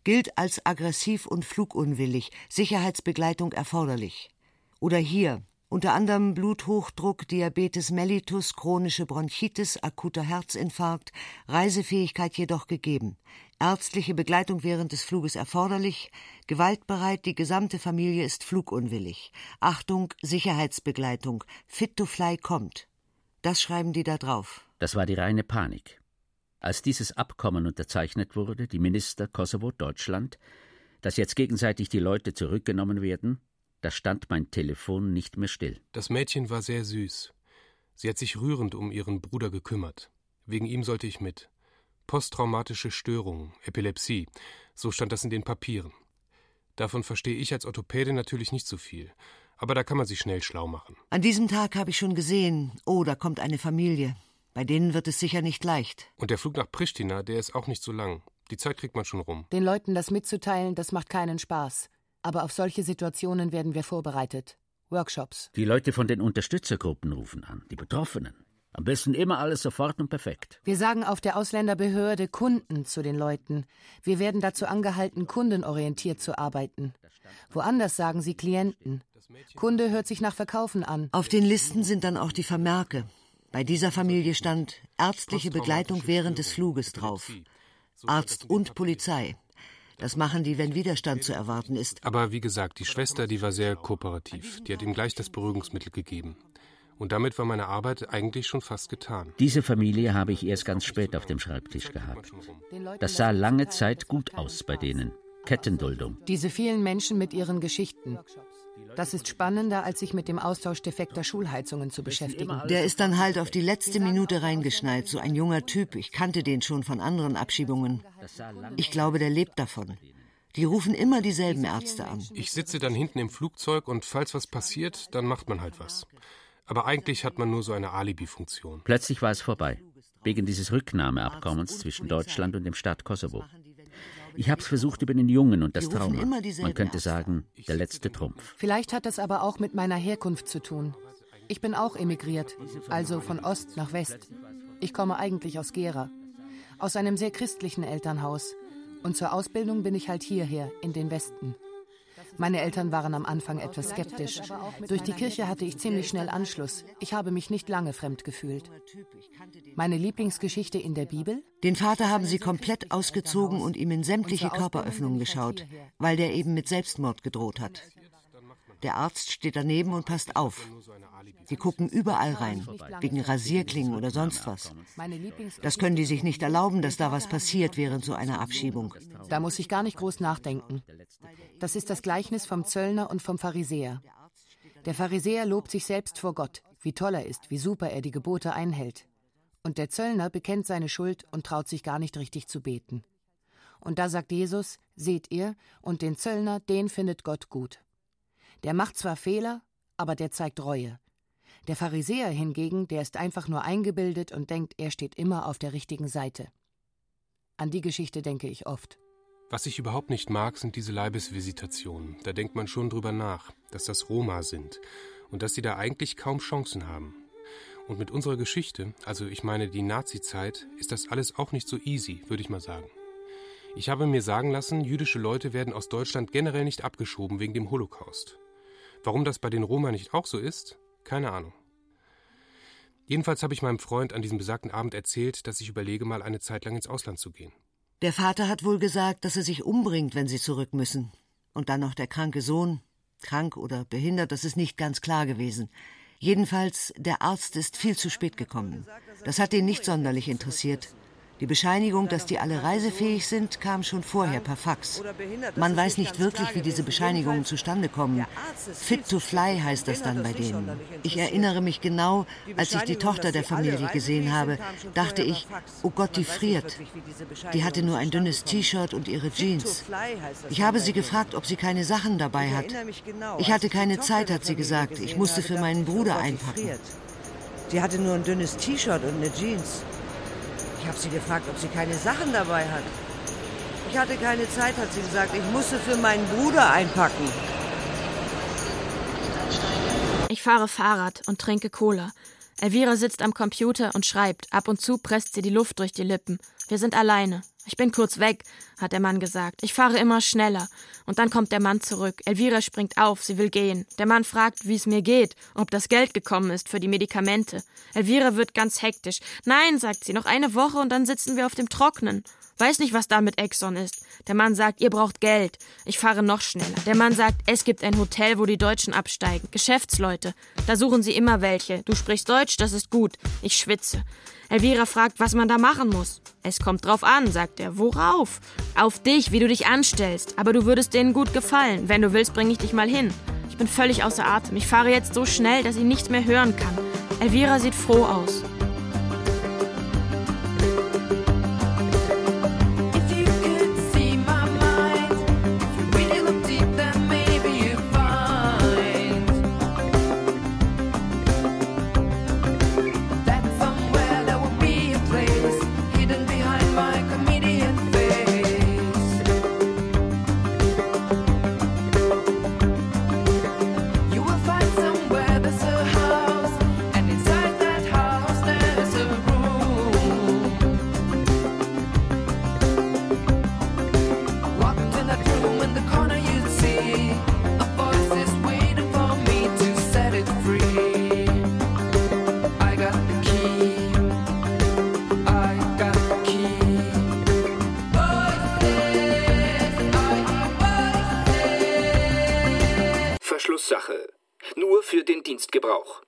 gilt als aggressiv und flugunwillig, Sicherheitsbegleitung erforderlich. Oder hier Unter anderem Bluthochdruck, Diabetes mellitus, chronische Bronchitis, akuter Herzinfarkt, Reisefähigkeit jedoch gegeben. Ärztliche Begleitung während des Fluges erforderlich, gewaltbereit, die gesamte Familie ist flugunwillig. Achtung, Sicherheitsbegleitung, Fit to Fly kommt. Das schreiben die da drauf. Das war die reine Panik. Als dieses Abkommen unterzeichnet wurde, die Minister Kosovo, Deutschland, dass jetzt gegenseitig die Leute zurückgenommen werden, da stand mein Telefon nicht mehr still. Das Mädchen war sehr süß. Sie hat sich rührend um ihren Bruder gekümmert. Wegen ihm sollte ich mit. Posttraumatische Störung, Epilepsie, so stand das in den Papieren. Davon verstehe ich als Orthopäde natürlich nicht so viel, aber da kann man sich schnell schlau machen. An diesem Tag habe ich schon gesehen, oh, da kommt eine Familie. Bei denen wird es sicher nicht leicht. Und der Flug nach Pristina, der ist auch nicht so lang. Die Zeit kriegt man schon rum. Den Leuten das mitzuteilen, das macht keinen Spaß. Aber auf solche Situationen werden wir vorbereitet. Workshops. Die Leute von den Unterstützergruppen rufen an, die Betroffenen. Am besten immer alles sofort und perfekt. Wir sagen auf der Ausländerbehörde Kunden zu den Leuten. Wir werden dazu angehalten, kundenorientiert zu arbeiten. Woanders sagen sie Klienten. Kunde hört sich nach Verkaufen an. Auf den Listen sind dann auch die Vermerke. Bei dieser Familie stand ärztliche Begleitung während des Fluges drauf. Arzt und Polizei. Das machen die, wenn Widerstand zu erwarten ist. Aber wie gesagt, die Schwester, die war sehr kooperativ. Die hat ihm gleich das Beruhigungsmittel gegeben. Und damit war meine Arbeit eigentlich schon fast getan. Diese Familie habe ich erst ganz spät auf dem Schreibtisch gehabt. Das sah lange Zeit gut aus bei denen. Kettenduldung. Diese vielen Menschen mit ihren Geschichten. Das ist spannender, als sich mit dem Austausch defekter Schulheizungen zu beschäftigen. Der ist dann halt auf die letzte Minute reingeschneit. So ein junger Typ. Ich kannte den schon von anderen Abschiebungen. Ich glaube, der lebt davon. Die rufen immer dieselben Ärzte an. Ich sitze dann hinten im Flugzeug und falls was passiert, dann macht man halt was. Aber eigentlich hat man nur so eine Alibi-Funktion. Plötzlich war es vorbei. Wegen dieses Rücknahmeabkommens zwischen Deutschland und dem Staat Kosovo. Ich habe es versucht über den Jungen und das Trauma. Man könnte sagen, der letzte Trumpf. Vielleicht hat das aber auch mit meiner Herkunft zu tun. Ich bin auch emigriert, also von Ost nach West. Ich komme eigentlich aus Gera, aus einem sehr christlichen Elternhaus. Und zur Ausbildung bin ich halt hierher, in den Westen. Meine Eltern waren am Anfang etwas skeptisch. Durch die Kirche hatte ich ziemlich schnell Anschluss. Ich habe mich nicht lange fremd gefühlt. Meine Lieblingsgeschichte in der Bibel? Den Vater haben sie komplett ausgezogen und ihm in sämtliche Körperöffnungen geschaut, weil der eben mit Selbstmord gedroht hat. Der Arzt steht daneben und passt auf. Sie gucken überall rein, wegen Rasierklingen oder sonst was. Das können die sich nicht erlauben, dass da was passiert während so einer Abschiebung. Da muss ich gar nicht groß nachdenken. Das ist das Gleichnis vom Zöllner und vom Pharisäer. Der Pharisäer lobt sich selbst vor Gott, wie toll er ist, wie super er die Gebote einhält. Und der Zöllner bekennt seine Schuld und traut sich gar nicht richtig zu beten. Und da sagt Jesus, seht ihr, und den Zöllner, den findet Gott gut. Der macht zwar Fehler, aber der zeigt Reue. Der Pharisäer hingegen, der ist einfach nur eingebildet und denkt, er steht immer auf der richtigen Seite. An die Geschichte denke ich oft. Was ich überhaupt nicht mag, sind diese Leibesvisitationen. Da denkt man schon drüber nach, dass das Roma sind und dass sie da eigentlich kaum Chancen haben. Und mit unserer Geschichte, also ich meine die Nazi-Zeit, ist das alles auch nicht so easy, würde ich mal sagen. Ich habe mir sagen lassen, jüdische Leute werden aus Deutschland generell nicht abgeschoben wegen dem Holocaust. Warum das bei den Roma nicht auch so ist, keine Ahnung. Jedenfalls habe ich meinem Freund an diesem besagten Abend erzählt, dass ich überlege, mal eine Zeit lang ins Ausland zu gehen. Der Vater hat wohl gesagt, dass er sich umbringt, wenn sie zurück müssen. Und dann noch der kranke Sohn. Krank oder behindert, das ist nicht ganz klar gewesen. Jedenfalls, der Arzt ist viel zu spät gekommen. Das hat ihn nicht sonderlich interessiert. Die Bescheinigung, dass die alle reisefähig sind, kam schon vorher per Fax. Man weiß nicht wirklich, wie diese Bescheinigungen zustande kommen. Fit to fly heißt das dann bei denen. Ich erinnere mich genau, als ich die Tochter der Familie gesehen habe, dachte ich, oh Gott, die friert. Die hatte nur ein dünnes T-Shirt und ihre Jeans. Ich habe sie gefragt, ob sie keine Sachen dabei hat. Ich hatte keine Zeit, hat sie gesagt. Ich musste für meinen Bruder einpacken. Die hatte nur ein dünnes T-Shirt und eine Jeans. Ich habe sie gefragt, ob sie keine Sachen dabei hat. Ich hatte keine Zeit, hat sie gesagt. Ich musste für meinen Bruder einpacken. Ich fahre Fahrrad und trinke Cola. Elvira sitzt am Computer und schreibt. Ab und zu presst sie die Luft durch die Lippen. Wir sind alleine. Ich bin kurz weg, hat der Mann gesagt. Ich fahre immer schneller. Und dann kommt der Mann zurück. Elvira springt auf, sie will gehen. Der Mann fragt, wie es mir geht, ob das Geld gekommen ist für die Medikamente. Elvira wird ganz hektisch. Nein, sagt sie, noch eine Woche und dann sitzen wir auf dem Trocknen. Weiß nicht, was da mit Exxon ist. Der Mann sagt, ihr braucht Geld. Ich fahre noch schneller. Der Mann sagt, es gibt ein Hotel, wo die Deutschen absteigen. Geschäftsleute. Da suchen sie immer welche. Du sprichst Deutsch, das ist gut. Ich schwitze. Elvira fragt, was man da machen muss. Es kommt drauf an, sagt er. Worauf? Auf dich, wie du dich anstellst. Aber du würdest denen gut gefallen. Wenn du willst, bringe ich dich mal hin. Ich bin völlig außer Atem. Ich fahre jetzt so schnell, dass ich nichts mehr hören kann. Elvira sieht froh aus. Dienstgebrauch.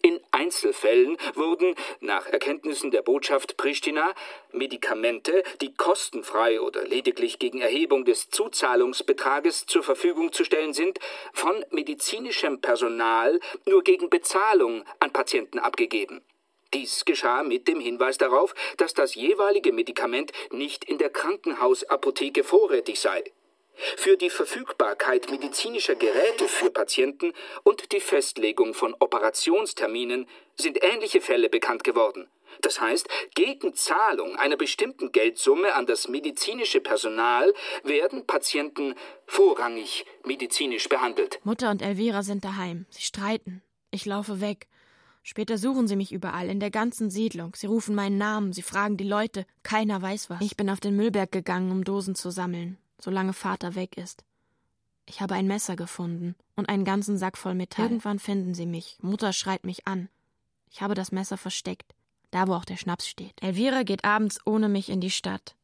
In Einzelfällen wurden, nach Erkenntnissen der Botschaft Pristina, Medikamente, die kostenfrei oder lediglich gegen Erhebung des Zuzahlungsbetrages zur Verfügung zu stellen sind, von medizinischem Personal nur gegen Bezahlung an Patienten abgegeben. Dies geschah mit dem Hinweis darauf, dass das jeweilige Medikament nicht in der Krankenhausapotheke vorrätig sei für die Verfügbarkeit medizinischer Geräte für Patienten und die Festlegung von Operationsterminen sind ähnliche Fälle bekannt geworden. Das heißt, gegen Zahlung einer bestimmten Geldsumme an das medizinische Personal werden Patienten vorrangig medizinisch behandelt. Mutter und Elvira sind daheim. Sie streiten. Ich laufe weg. Später suchen sie mich überall, in der ganzen Siedlung. Sie rufen meinen Namen, sie fragen die Leute. Keiner weiß was. Ich bin auf den Müllberg gegangen, um Dosen zu sammeln solange Vater weg ist. Ich habe ein Messer gefunden und einen ganzen Sack voll Metall. Irgendwann finden sie mich. Mutter schreit mich an. Ich habe das Messer versteckt, da wo auch der Schnaps steht. Elvira geht abends ohne mich in die Stadt.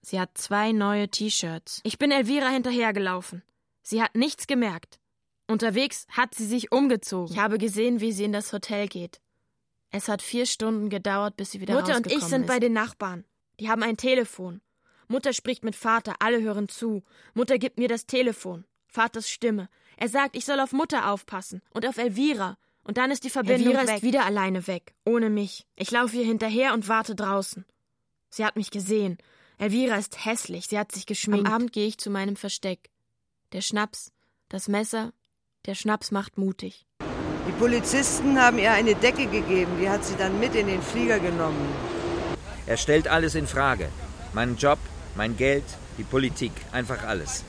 Sie hat zwei neue T-Shirts. Ich bin Elvira hinterhergelaufen. Sie hat nichts gemerkt. Unterwegs hat sie sich umgezogen. Ich habe gesehen, wie sie in das Hotel geht. Es hat vier Stunden gedauert, bis sie wieder Mutter und ich sind ist. bei den Nachbarn. Die haben ein Telefon. Mutter spricht mit Vater, alle hören zu. Mutter gibt mir das Telefon. Vaters Stimme. Er sagt, ich soll auf Mutter aufpassen und auf Elvira. Und dann ist die Verbindung Elvira weg. ist wieder alleine weg, ohne mich. Ich laufe ihr hinterher und warte draußen. Sie hat mich gesehen. Elvira ist hässlich, sie hat sich geschminkt. Am Abend gehe ich zu meinem Versteck. Der Schnaps, das Messer, der Schnaps macht mutig. Die Polizisten haben ihr eine Decke gegeben, die hat sie dann mit in den Flieger genommen. Er stellt alles in Frage. Meinen Job, mein Geld, die Politik, einfach alles.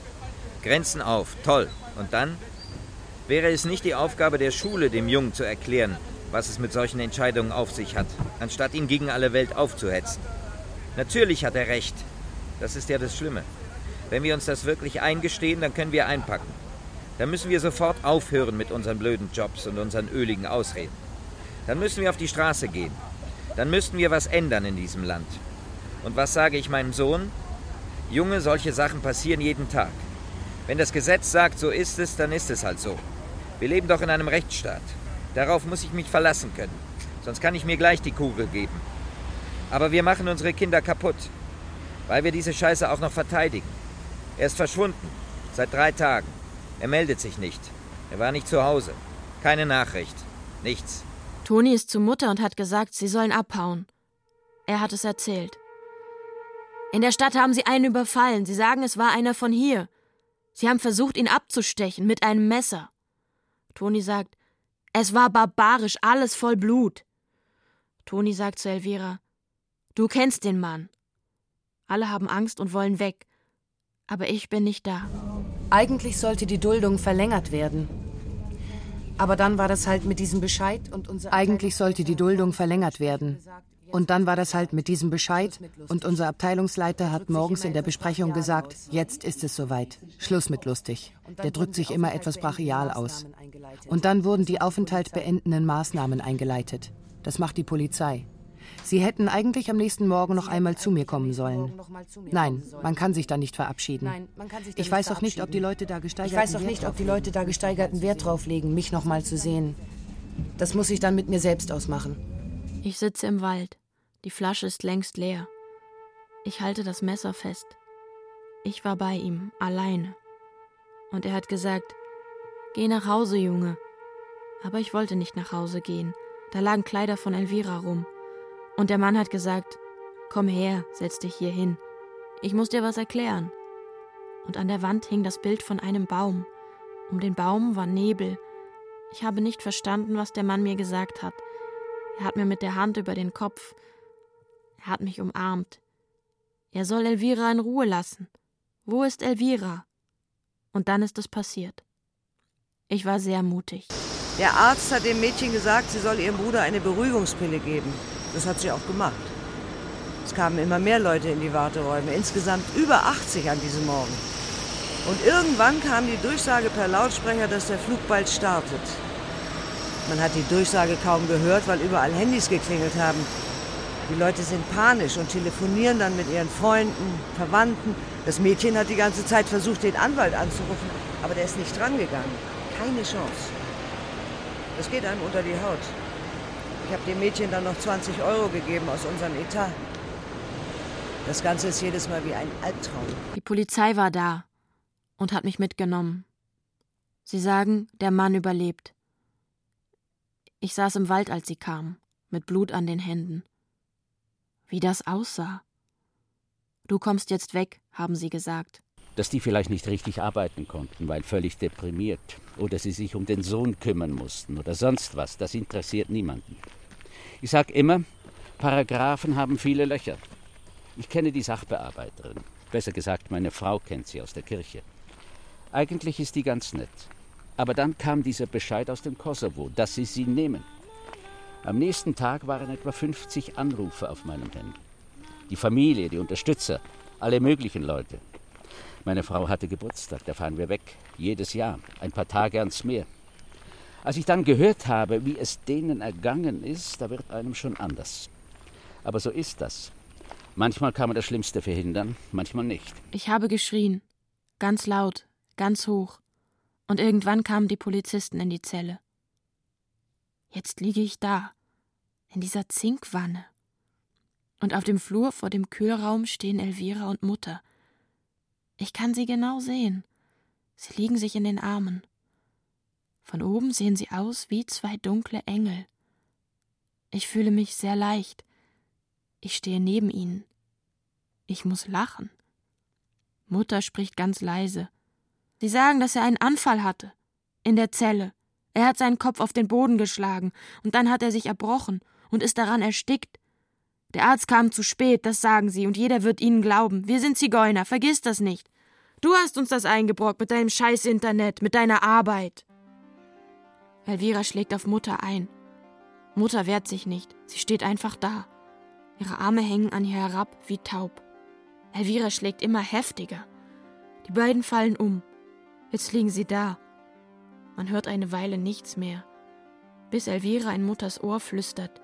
Grenzen auf, toll. Und dann? Wäre es nicht die Aufgabe der Schule, dem Jungen zu erklären, was es mit solchen Entscheidungen auf sich hat, anstatt ihn gegen alle Welt aufzuhetzen? Natürlich hat er recht. Das ist ja das Schlimme. Wenn wir uns das wirklich eingestehen, dann können wir einpacken. Dann müssen wir sofort aufhören mit unseren blöden Jobs und unseren öligen Ausreden. Dann müssen wir auf die Straße gehen. Dann müssten wir was ändern in diesem Land. Und was sage ich meinem Sohn? Junge, solche Sachen passieren jeden Tag. Wenn das Gesetz sagt, so ist es, dann ist es halt so. Wir leben doch in einem Rechtsstaat. Darauf muss ich mich verlassen können. Sonst kann ich mir gleich die Kugel geben. Aber wir machen unsere Kinder kaputt. Weil wir diese Scheiße auch noch verteidigen. Er ist verschwunden. Seit drei Tagen. Er meldet sich nicht. Er war nicht zu Hause. Keine Nachricht. Nichts. Toni ist zu Mutter und hat gesagt, sie sollen abhauen. Er hat es erzählt. In der Stadt haben sie einen überfallen. Sie sagen, es war einer von hier. Sie haben versucht, ihn abzustechen mit einem Messer. Toni sagt, es war barbarisch, alles voll Blut. Toni sagt zu Elvira, du kennst den Mann. Alle haben Angst und wollen weg. Aber ich bin nicht da. Eigentlich sollte die Duldung verlängert werden. Aber dann war das halt mit diesem Bescheid und unser. Eigentlich sollte die Duldung verlängert werden. Und dann war das halt mit diesem Bescheid und unser Abteilungsleiter hat morgens in der Besprechung gesagt, jetzt ist es soweit. Schluss mit lustig. Der drückt sich immer etwas brachial aus. Und dann wurden die aufenthaltbeendenden Maßnahmen eingeleitet. Das macht die Polizei. Sie hätten eigentlich am nächsten Morgen noch einmal zu mir kommen sollen. Nein, man kann sich da nicht verabschieden. Ich weiß auch nicht, ob die Leute da gesteigerten, ich weiß auch nicht, ob die Leute da gesteigerten Wert drauf legen, mich noch mal zu sehen. Das muss ich dann mit mir selbst ausmachen. Ich sitze im Wald. Die Flasche ist längst leer. Ich halte das Messer fest. Ich war bei ihm, alleine. Und er hat gesagt, Geh nach Hause, Junge. Aber ich wollte nicht nach Hause gehen. Da lagen Kleider von Elvira rum. Und der Mann hat gesagt, komm her, setz dich hier hin. Ich muss dir was erklären. Und an der Wand hing das Bild von einem Baum. Um den Baum war Nebel. Ich habe nicht verstanden, was der Mann mir gesagt hat. Er hat mir mit der Hand über den Kopf. Er hat mich umarmt. Er soll Elvira in Ruhe lassen. Wo ist Elvira? Und dann ist es passiert. Ich war sehr mutig. Der Arzt hat dem Mädchen gesagt, sie soll ihrem Bruder eine Beruhigungspille geben. Das hat sie auch gemacht. Es kamen immer mehr Leute in die Warteräume, insgesamt über 80 an diesem Morgen. Und irgendwann kam die Durchsage per Lautsprecher, dass der Flug bald startet. Man hat die Durchsage kaum gehört, weil überall Handys geklingelt haben. Die Leute sind panisch und telefonieren dann mit ihren Freunden, Verwandten. Das Mädchen hat die ganze Zeit versucht, den Anwalt anzurufen, aber der ist nicht drangegangen. Keine Chance. Das geht einem unter die Haut. Ich habe dem Mädchen dann noch 20 Euro gegeben aus unserem Etat. Das Ganze ist jedes Mal wie ein Albtraum. Die Polizei war da und hat mich mitgenommen. Sie sagen, der Mann überlebt. Ich saß im Wald, als sie kam, mit Blut an den Händen. Wie das aussah. Du kommst jetzt weg, haben sie gesagt. Dass die vielleicht nicht richtig arbeiten konnten, weil völlig deprimiert, oder sie sich um den Sohn kümmern mussten oder sonst was, das interessiert niemanden. Ich sage immer, Paragraphen haben viele Löcher. Ich kenne die Sachbearbeiterin. Besser gesagt, meine Frau kennt sie aus der Kirche. Eigentlich ist die ganz nett. Aber dann kam dieser Bescheid aus dem Kosovo, dass sie sie nehmen. Am nächsten Tag waren etwa 50 Anrufe auf meinem Handy. Die Familie, die Unterstützer, alle möglichen Leute. Meine Frau hatte Geburtstag, da fahren wir weg. Jedes Jahr, ein paar Tage ans Meer. Als ich dann gehört habe, wie es denen ergangen ist, da wird einem schon anders. Aber so ist das. Manchmal kann man das Schlimmste verhindern, manchmal nicht. Ich habe geschrien. Ganz laut, ganz hoch. Und irgendwann kamen die Polizisten in die Zelle. Jetzt liege ich da, in dieser Zinkwanne. Und auf dem Flur vor dem Kühlraum stehen Elvira und Mutter. Ich kann sie genau sehen. Sie liegen sich in den Armen. Von oben sehen sie aus wie zwei dunkle Engel. Ich fühle mich sehr leicht. Ich stehe neben ihnen. Ich muss lachen. Mutter spricht ganz leise. Sie sagen, dass er einen Anfall hatte. In der Zelle. Er hat seinen Kopf auf den Boden geschlagen, und dann hat er sich erbrochen und ist daran erstickt. Der Arzt kam zu spät, das sagen sie, und jeder wird ihnen glauben. Wir sind Zigeuner, vergiss das nicht. Du hast uns das eingebrockt mit deinem scheiß Internet, mit deiner Arbeit. Elvira schlägt auf Mutter ein. Mutter wehrt sich nicht, sie steht einfach da. Ihre Arme hängen an ihr herab wie taub. Elvira schlägt immer heftiger. Die beiden fallen um. Jetzt liegen sie da. Man hört eine Weile nichts mehr, bis Elvira in Mutters Ohr flüstert.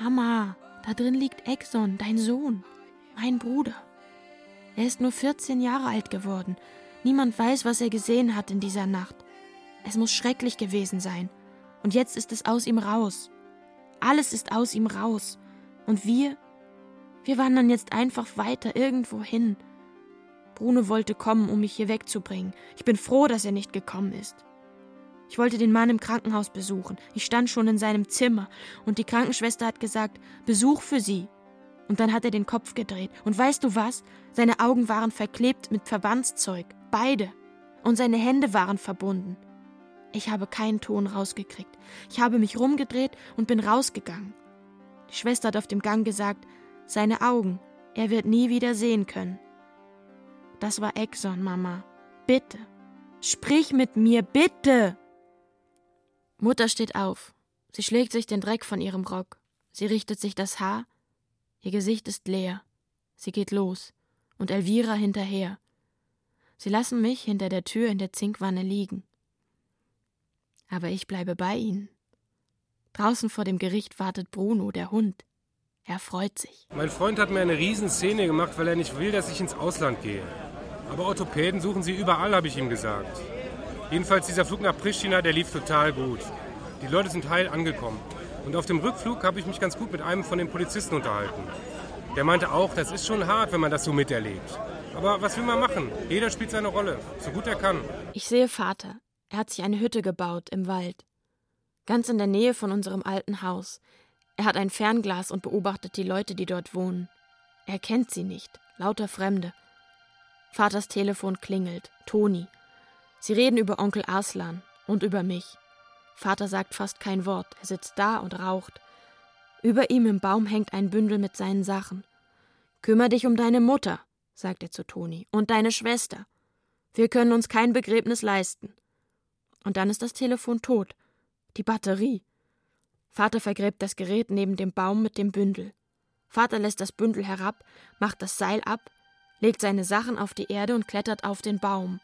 Mama, da drin liegt Exon, dein Sohn, mein Bruder. Er ist nur 14 Jahre alt geworden. Niemand weiß, was er gesehen hat in dieser Nacht. Es muss schrecklich gewesen sein. Und jetzt ist es aus ihm raus. Alles ist aus ihm raus. Und wir, wir wandern jetzt einfach weiter irgendwo hin. Bruno wollte kommen, um mich hier wegzubringen. Ich bin froh, dass er nicht gekommen ist. Ich wollte den Mann im Krankenhaus besuchen. Ich stand schon in seinem Zimmer und die Krankenschwester hat gesagt, Besuch für Sie. Und dann hat er den Kopf gedreht. Und weißt du was? Seine Augen waren verklebt mit Verbandszeug. Beide. Und seine Hände waren verbunden. Ich habe keinen Ton rausgekriegt. Ich habe mich rumgedreht und bin rausgegangen. Die Schwester hat auf dem Gang gesagt, seine Augen, er wird nie wieder sehen können. Das war Exxon, Mama. Bitte. Sprich mit mir, bitte. Mutter steht auf. Sie schlägt sich den Dreck von ihrem Rock. Sie richtet sich das Haar, ihr Gesicht ist leer. Sie geht los und Elvira hinterher. Sie lassen mich hinter der Tür in der Zinkwanne liegen. Aber ich bleibe bei ihnen. Draußen vor dem Gericht wartet Bruno, der Hund. Er freut sich. Mein Freund hat mir eine Riesenszene gemacht, weil er nicht will, dass ich ins Ausland gehe. Aber Orthopäden suchen sie überall, habe ich ihm gesagt. Jedenfalls dieser Flug nach Pristina, der lief total gut. Die Leute sind heil angekommen. Und auf dem Rückflug habe ich mich ganz gut mit einem von den Polizisten unterhalten. Der meinte auch, das ist schon hart, wenn man das so miterlebt. Aber was will man machen? Jeder spielt seine Rolle, so gut er kann. Ich sehe Vater. Er hat sich eine Hütte gebaut im Wald. Ganz in der Nähe von unserem alten Haus. Er hat ein Fernglas und beobachtet die Leute, die dort wohnen. Er kennt sie nicht, lauter Fremde. Vaters Telefon klingelt. Toni. Sie reden über Onkel Arslan und über mich. Vater sagt fast kein Wort. Er sitzt da und raucht. Über ihm im Baum hängt ein Bündel mit seinen Sachen. Kümmer dich um deine Mutter, sagt er zu Toni, und deine Schwester. Wir können uns kein Begräbnis leisten. Und dann ist das Telefon tot. Die Batterie. Vater vergräbt das Gerät neben dem Baum mit dem Bündel. Vater lässt das Bündel herab, macht das Seil ab legt seine Sachen auf die Erde und klettert auf den Baum.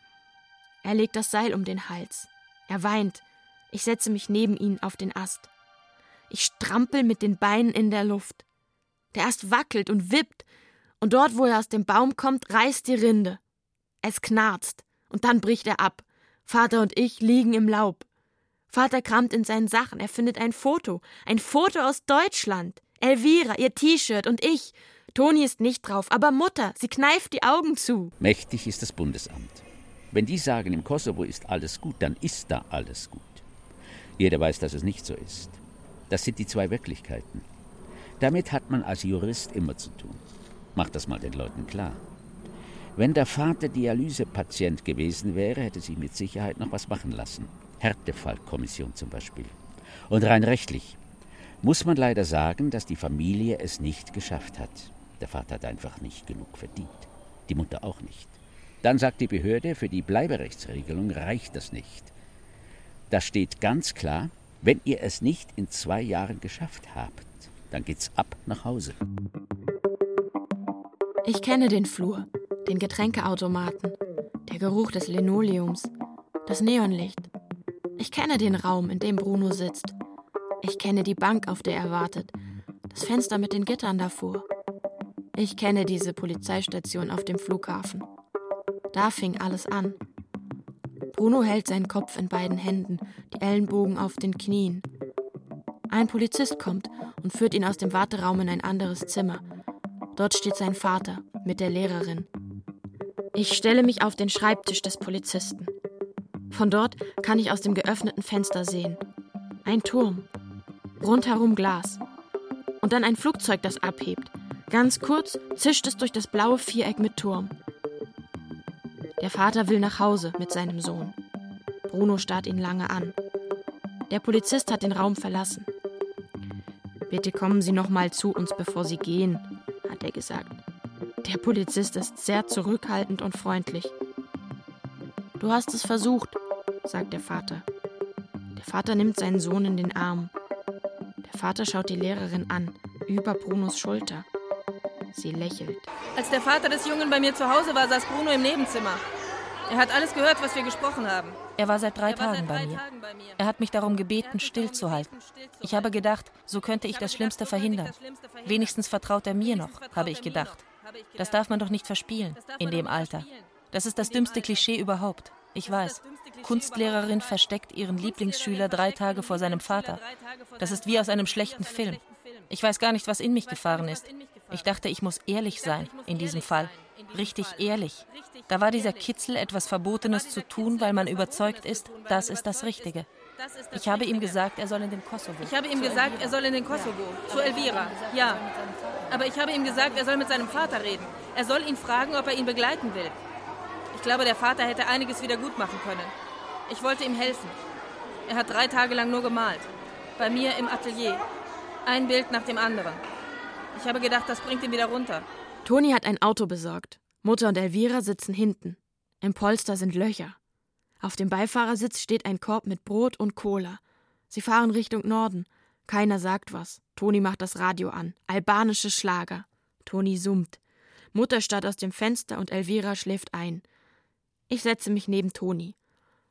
Er legt das Seil um den Hals. Er weint. Ich setze mich neben ihn auf den Ast. Ich strampel mit den Beinen in der Luft. Der Ast wackelt und wippt, und dort, wo er aus dem Baum kommt, reißt die Rinde. Es knarzt, und dann bricht er ab. Vater und ich liegen im Laub. Vater kramt in seinen Sachen, er findet ein Foto, ein Foto aus Deutschland. Elvira, ihr T-Shirt und ich, Toni ist nicht drauf, aber Mutter, sie kneift die Augen zu. Mächtig ist das Bundesamt. Wenn die sagen, im Kosovo ist alles gut, dann ist da alles gut. Jeder weiß, dass es nicht so ist. Das sind die zwei Wirklichkeiten. Damit hat man als Jurist immer zu tun. Macht das mal den Leuten klar. Wenn der Vater Dialysepatient gewesen wäre, hätte sich mit Sicherheit noch was machen lassen. Härtefallkommission zum Beispiel. Und rein rechtlich muss man leider sagen, dass die Familie es nicht geschafft hat. Der Vater hat einfach nicht genug verdient. Die Mutter auch nicht. Dann sagt die Behörde, für die Bleiberechtsregelung reicht das nicht. Da steht ganz klar, wenn ihr es nicht in zwei Jahren geschafft habt, dann geht's ab nach Hause. Ich kenne den Flur, den Getränkeautomaten, der Geruch des Linoleums, das Neonlicht. Ich kenne den Raum, in dem Bruno sitzt. Ich kenne die Bank, auf der er wartet, das Fenster mit den Gittern davor. Ich kenne diese Polizeistation auf dem Flughafen. Da fing alles an. Bruno hält seinen Kopf in beiden Händen, die Ellenbogen auf den Knien. Ein Polizist kommt und führt ihn aus dem Warteraum in ein anderes Zimmer. Dort steht sein Vater mit der Lehrerin. Ich stelle mich auf den Schreibtisch des Polizisten. Von dort kann ich aus dem geöffneten Fenster sehen. Ein Turm. Rundherum Glas. Und dann ein Flugzeug, das abhebt. Ganz kurz zischt es durch das blaue Viereck mit Turm. Der Vater will nach Hause mit seinem Sohn. Bruno starrt ihn lange an. Der Polizist hat den Raum verlassen. Bitte kommen Sie noch mal zu uns, bevor Sie gehen, hat er gesagt. Der Polizist ist sehr zurückhaltend und freundlich. Du hast es versucht, sagt der Vater. Der Vater nimmt seinen Sohn in den Arm. Der Vater schaut die Lehrerin an, über Brunos Schulter. Sie lächelt. Als der Vater des Jungen bei mir zu Hause war, saß Bruno im Nebenzimmer. Er hat alles gehört, was wir gesprochen haben. Er war seit drei, Tagen, seit drei bei Tagen, bei mir. Er hat mich darum gebeten, stillzuhalten. Ich habe gedacht, so könnte ich das Schlimmste verhindern. Wenigstens vertraut er mir noch, habe ich gedacht. Das darf man doch nicht verspielen, in dem Alter. Das ist das dümmste Klischee überhaupt. Ich weiß. Kunstlehrerin versteckt ihren Lieblingsschüler drei Tage vor seinem Vater. Das ist wie aus einem schlechten Film. Ich weiß gar nicht, was in mich gefahren ist. Ich dachte, ich muss ehrlich sein in diesem Fall. Richtig ehrlich. Da war dieser Kitzel, etwas Verbotenes zu tun, weil man überzeugt ist, das ist das Richtige. Ich habe ihm gesagt, er soll in den Kosovo. Ich habe ihm gesagt, er soll in den Kosovo. Zu Elvira. Ja. Aber ich habe ihm gesagt, er soll mit seinem Vater reden. Er soll ihn fragen, ob er ihn begleiten will. Ich glaube, der Vater hätte einiges wieder gut machen können. Ich wollte ihm helfen. Er hat drei Tage lang nur gemalt. Bei mir im Atelier. Ein Bild nach dem anderen. Ich habe gedacht, das bringt ihn wieder runter. Toni hat ein Auto besorgt. Mutter und Elvira sitzen hinten. Im Polster sind Löcher. Auf dem Beifahrersitz steht ein Korb mit Brot und Cola. Sie fahren Richtung Norden. Keiner sagt was. Toni macht das Radio an. Albanische Schlager. Toni summt. Mutter starrt aus dem Fenster und Elvira schläft ein. Ich setze mich neben Toni.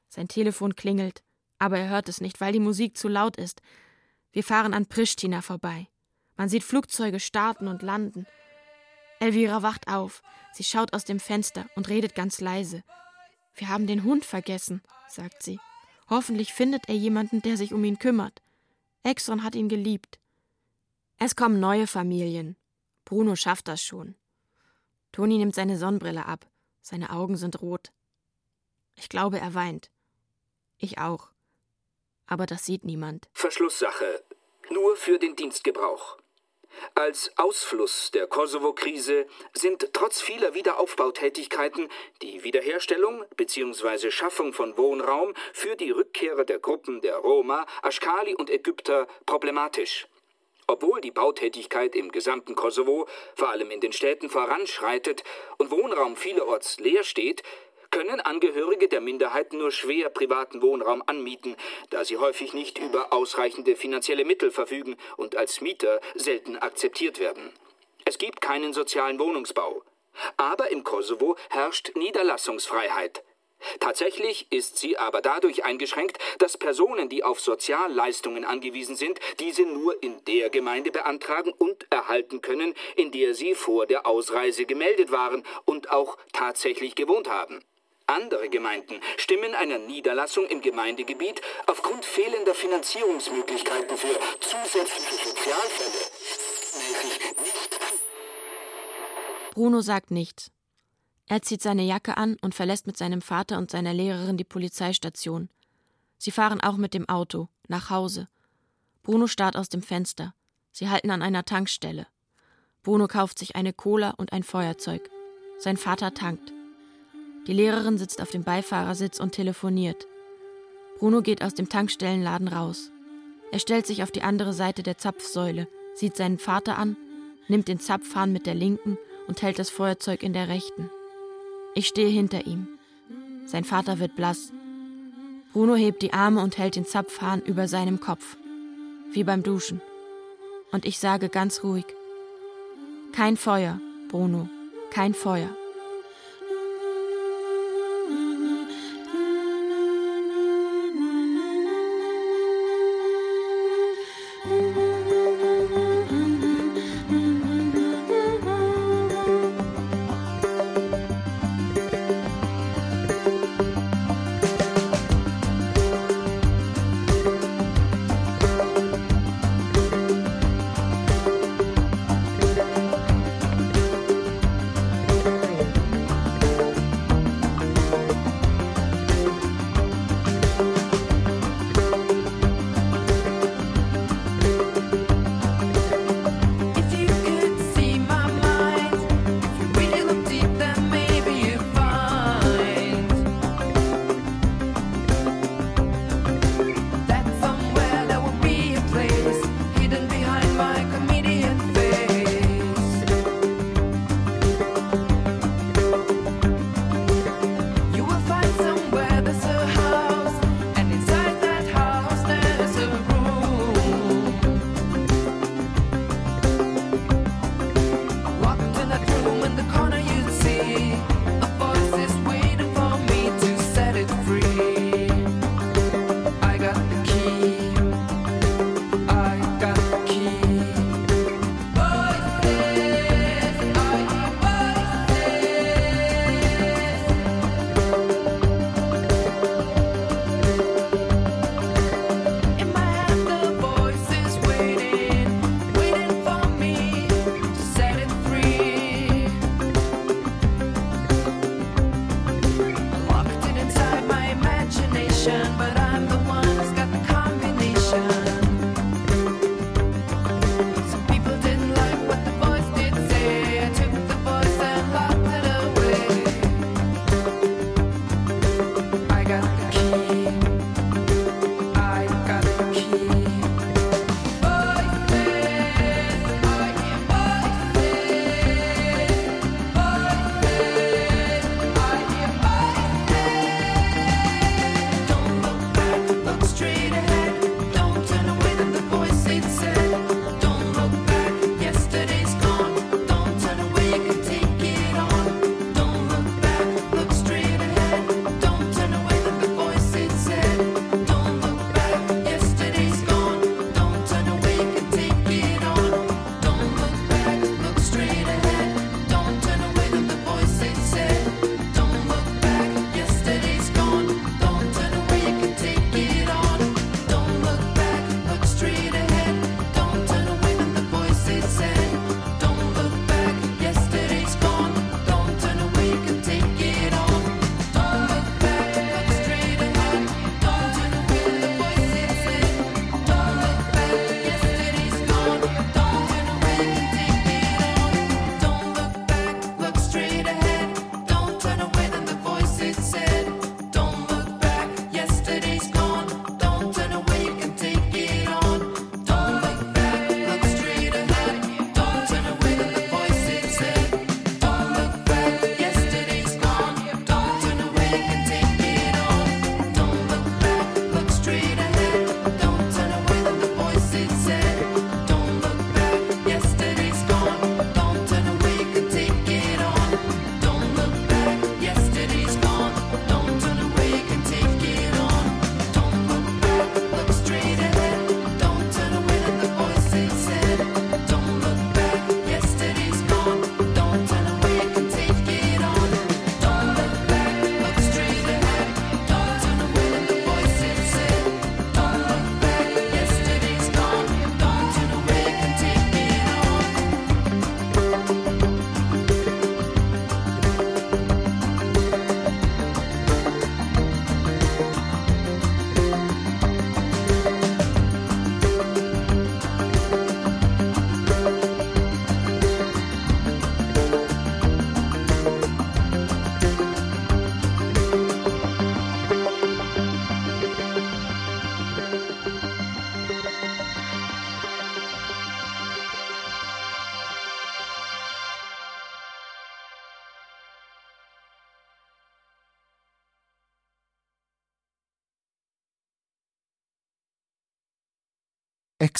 Sein Telefon klingelt, aber er hört es nicht, weil die Musik zu laut ist. Wir fahren an Pristina vorbei. Man sieht Flugzeuge starten und landen. Elvira wacht auf. Sie schaut aus dem Fenster und redet ganz leise. Wir haben den Hund vergessen, sagt sie. Hoffentlich findet er jemanden, der sich um ihn kümmert. Exon hat ihn geliebt. Es kommen neue Familien. Bruno schafft das schon. Toni nimmt seine Sonnenbrille ab. Seine Augen sind rot. Ich glaube, er weint. Ich auch. Aber das sieht niemand. Verschlusssache. Nur für den Dienstgebrauch. Als Ausfluss der Kosovo-Krise sind trotz vieler Wiederaufbautätigkeiten die Wiederherstellung bzw. Schaffung von Wohnraum für die Rückkehrer der Gruppen der Roma, Aschkali und Ägypter problematisch. Obwohl die Bautätigkeit im gesamten Kosovo, vor allem in den Städten, voranschreitet und Wohnraum vielerorts leer steht, können Angehörige der Minderheiten nur schwer privaten Wohnraum anmieten, da sie häufig nicht über ausreichende finanzielle Mittel verfügen und als Mieter selten akzeptiert werden. Es gibt keinen sozialen Wohnungsbau. Aber im Kosovo herrscht Niederlassungsfreiheit. Tatsächlich ist sie aber dadurch eingeschränkt, dass Personen, die auf Sozialleistungen angewiesen sind, diese nur in der Gemeinde beantragen und erhalten können, in der sie vor der Ausreise gemeldet waren und auch tatsächlich gewohnt haben. Andere Gemeinden stimmen einer Niederlassung im Gemeindegebiet aufgrund fehlender Finanzierungsmöglichkeiten für zusätzliche Sozialfälle. Bruno sagt nichts. Er zieht seine Jacke an und verlässt mit seinem Vater und seiner Lehrerin die Polizeistation. Sie fahren auch mit dem Auto nach Hause. Bruno starrt aus dem Fenster. Sie halten an einer Tankstelle. Bruno kauft sich eine Cola und ein Feuerzeug. Sein Vater tankt. Die Lehrerin sitzt auf dem Beifahrersitz und telefoniert. Bruno geht aus dem Tankstellenladen raus. Er stellt sich auf die andere Seite der Zapfsäule, sieht seinen Vater an, nimmt den Zapfhahn mit der linken und hält das Feuerzeug in der rechten. Ich stehe hinter ihm. Sein Vater wird blass. Bruno hebt die Arme und hält den Zapfhahn über seinem Kopf, wie beim Duschen. Und ich sage ganz ruhig, kein Feuer, Bruno, kein Feuer.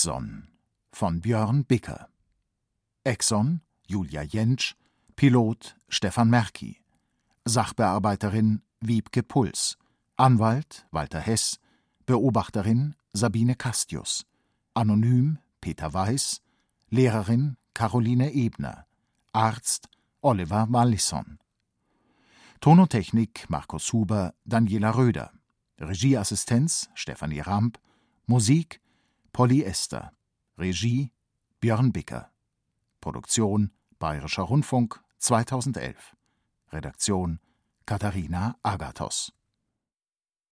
Exxon von Björn Bicker. Exxon Julia Jentsch, Pilot Stefan Merki, Sachbearbeiterin Wiebke Puls, Anwalt Walter Hess, Beobachterin Sabine Castius, Anonym Peter Weiß, Lehrerin Caroline Ebner, Arzt Oliver Mallisson. Tonotechnik Markus Huber, Daniela Röder, Regieassistenz Stefanie Ramp, Musik Polyester. Regie Björn Bicker. Produktion Bayerischer Rundfunk 2011. Redaktion Katharina Agathos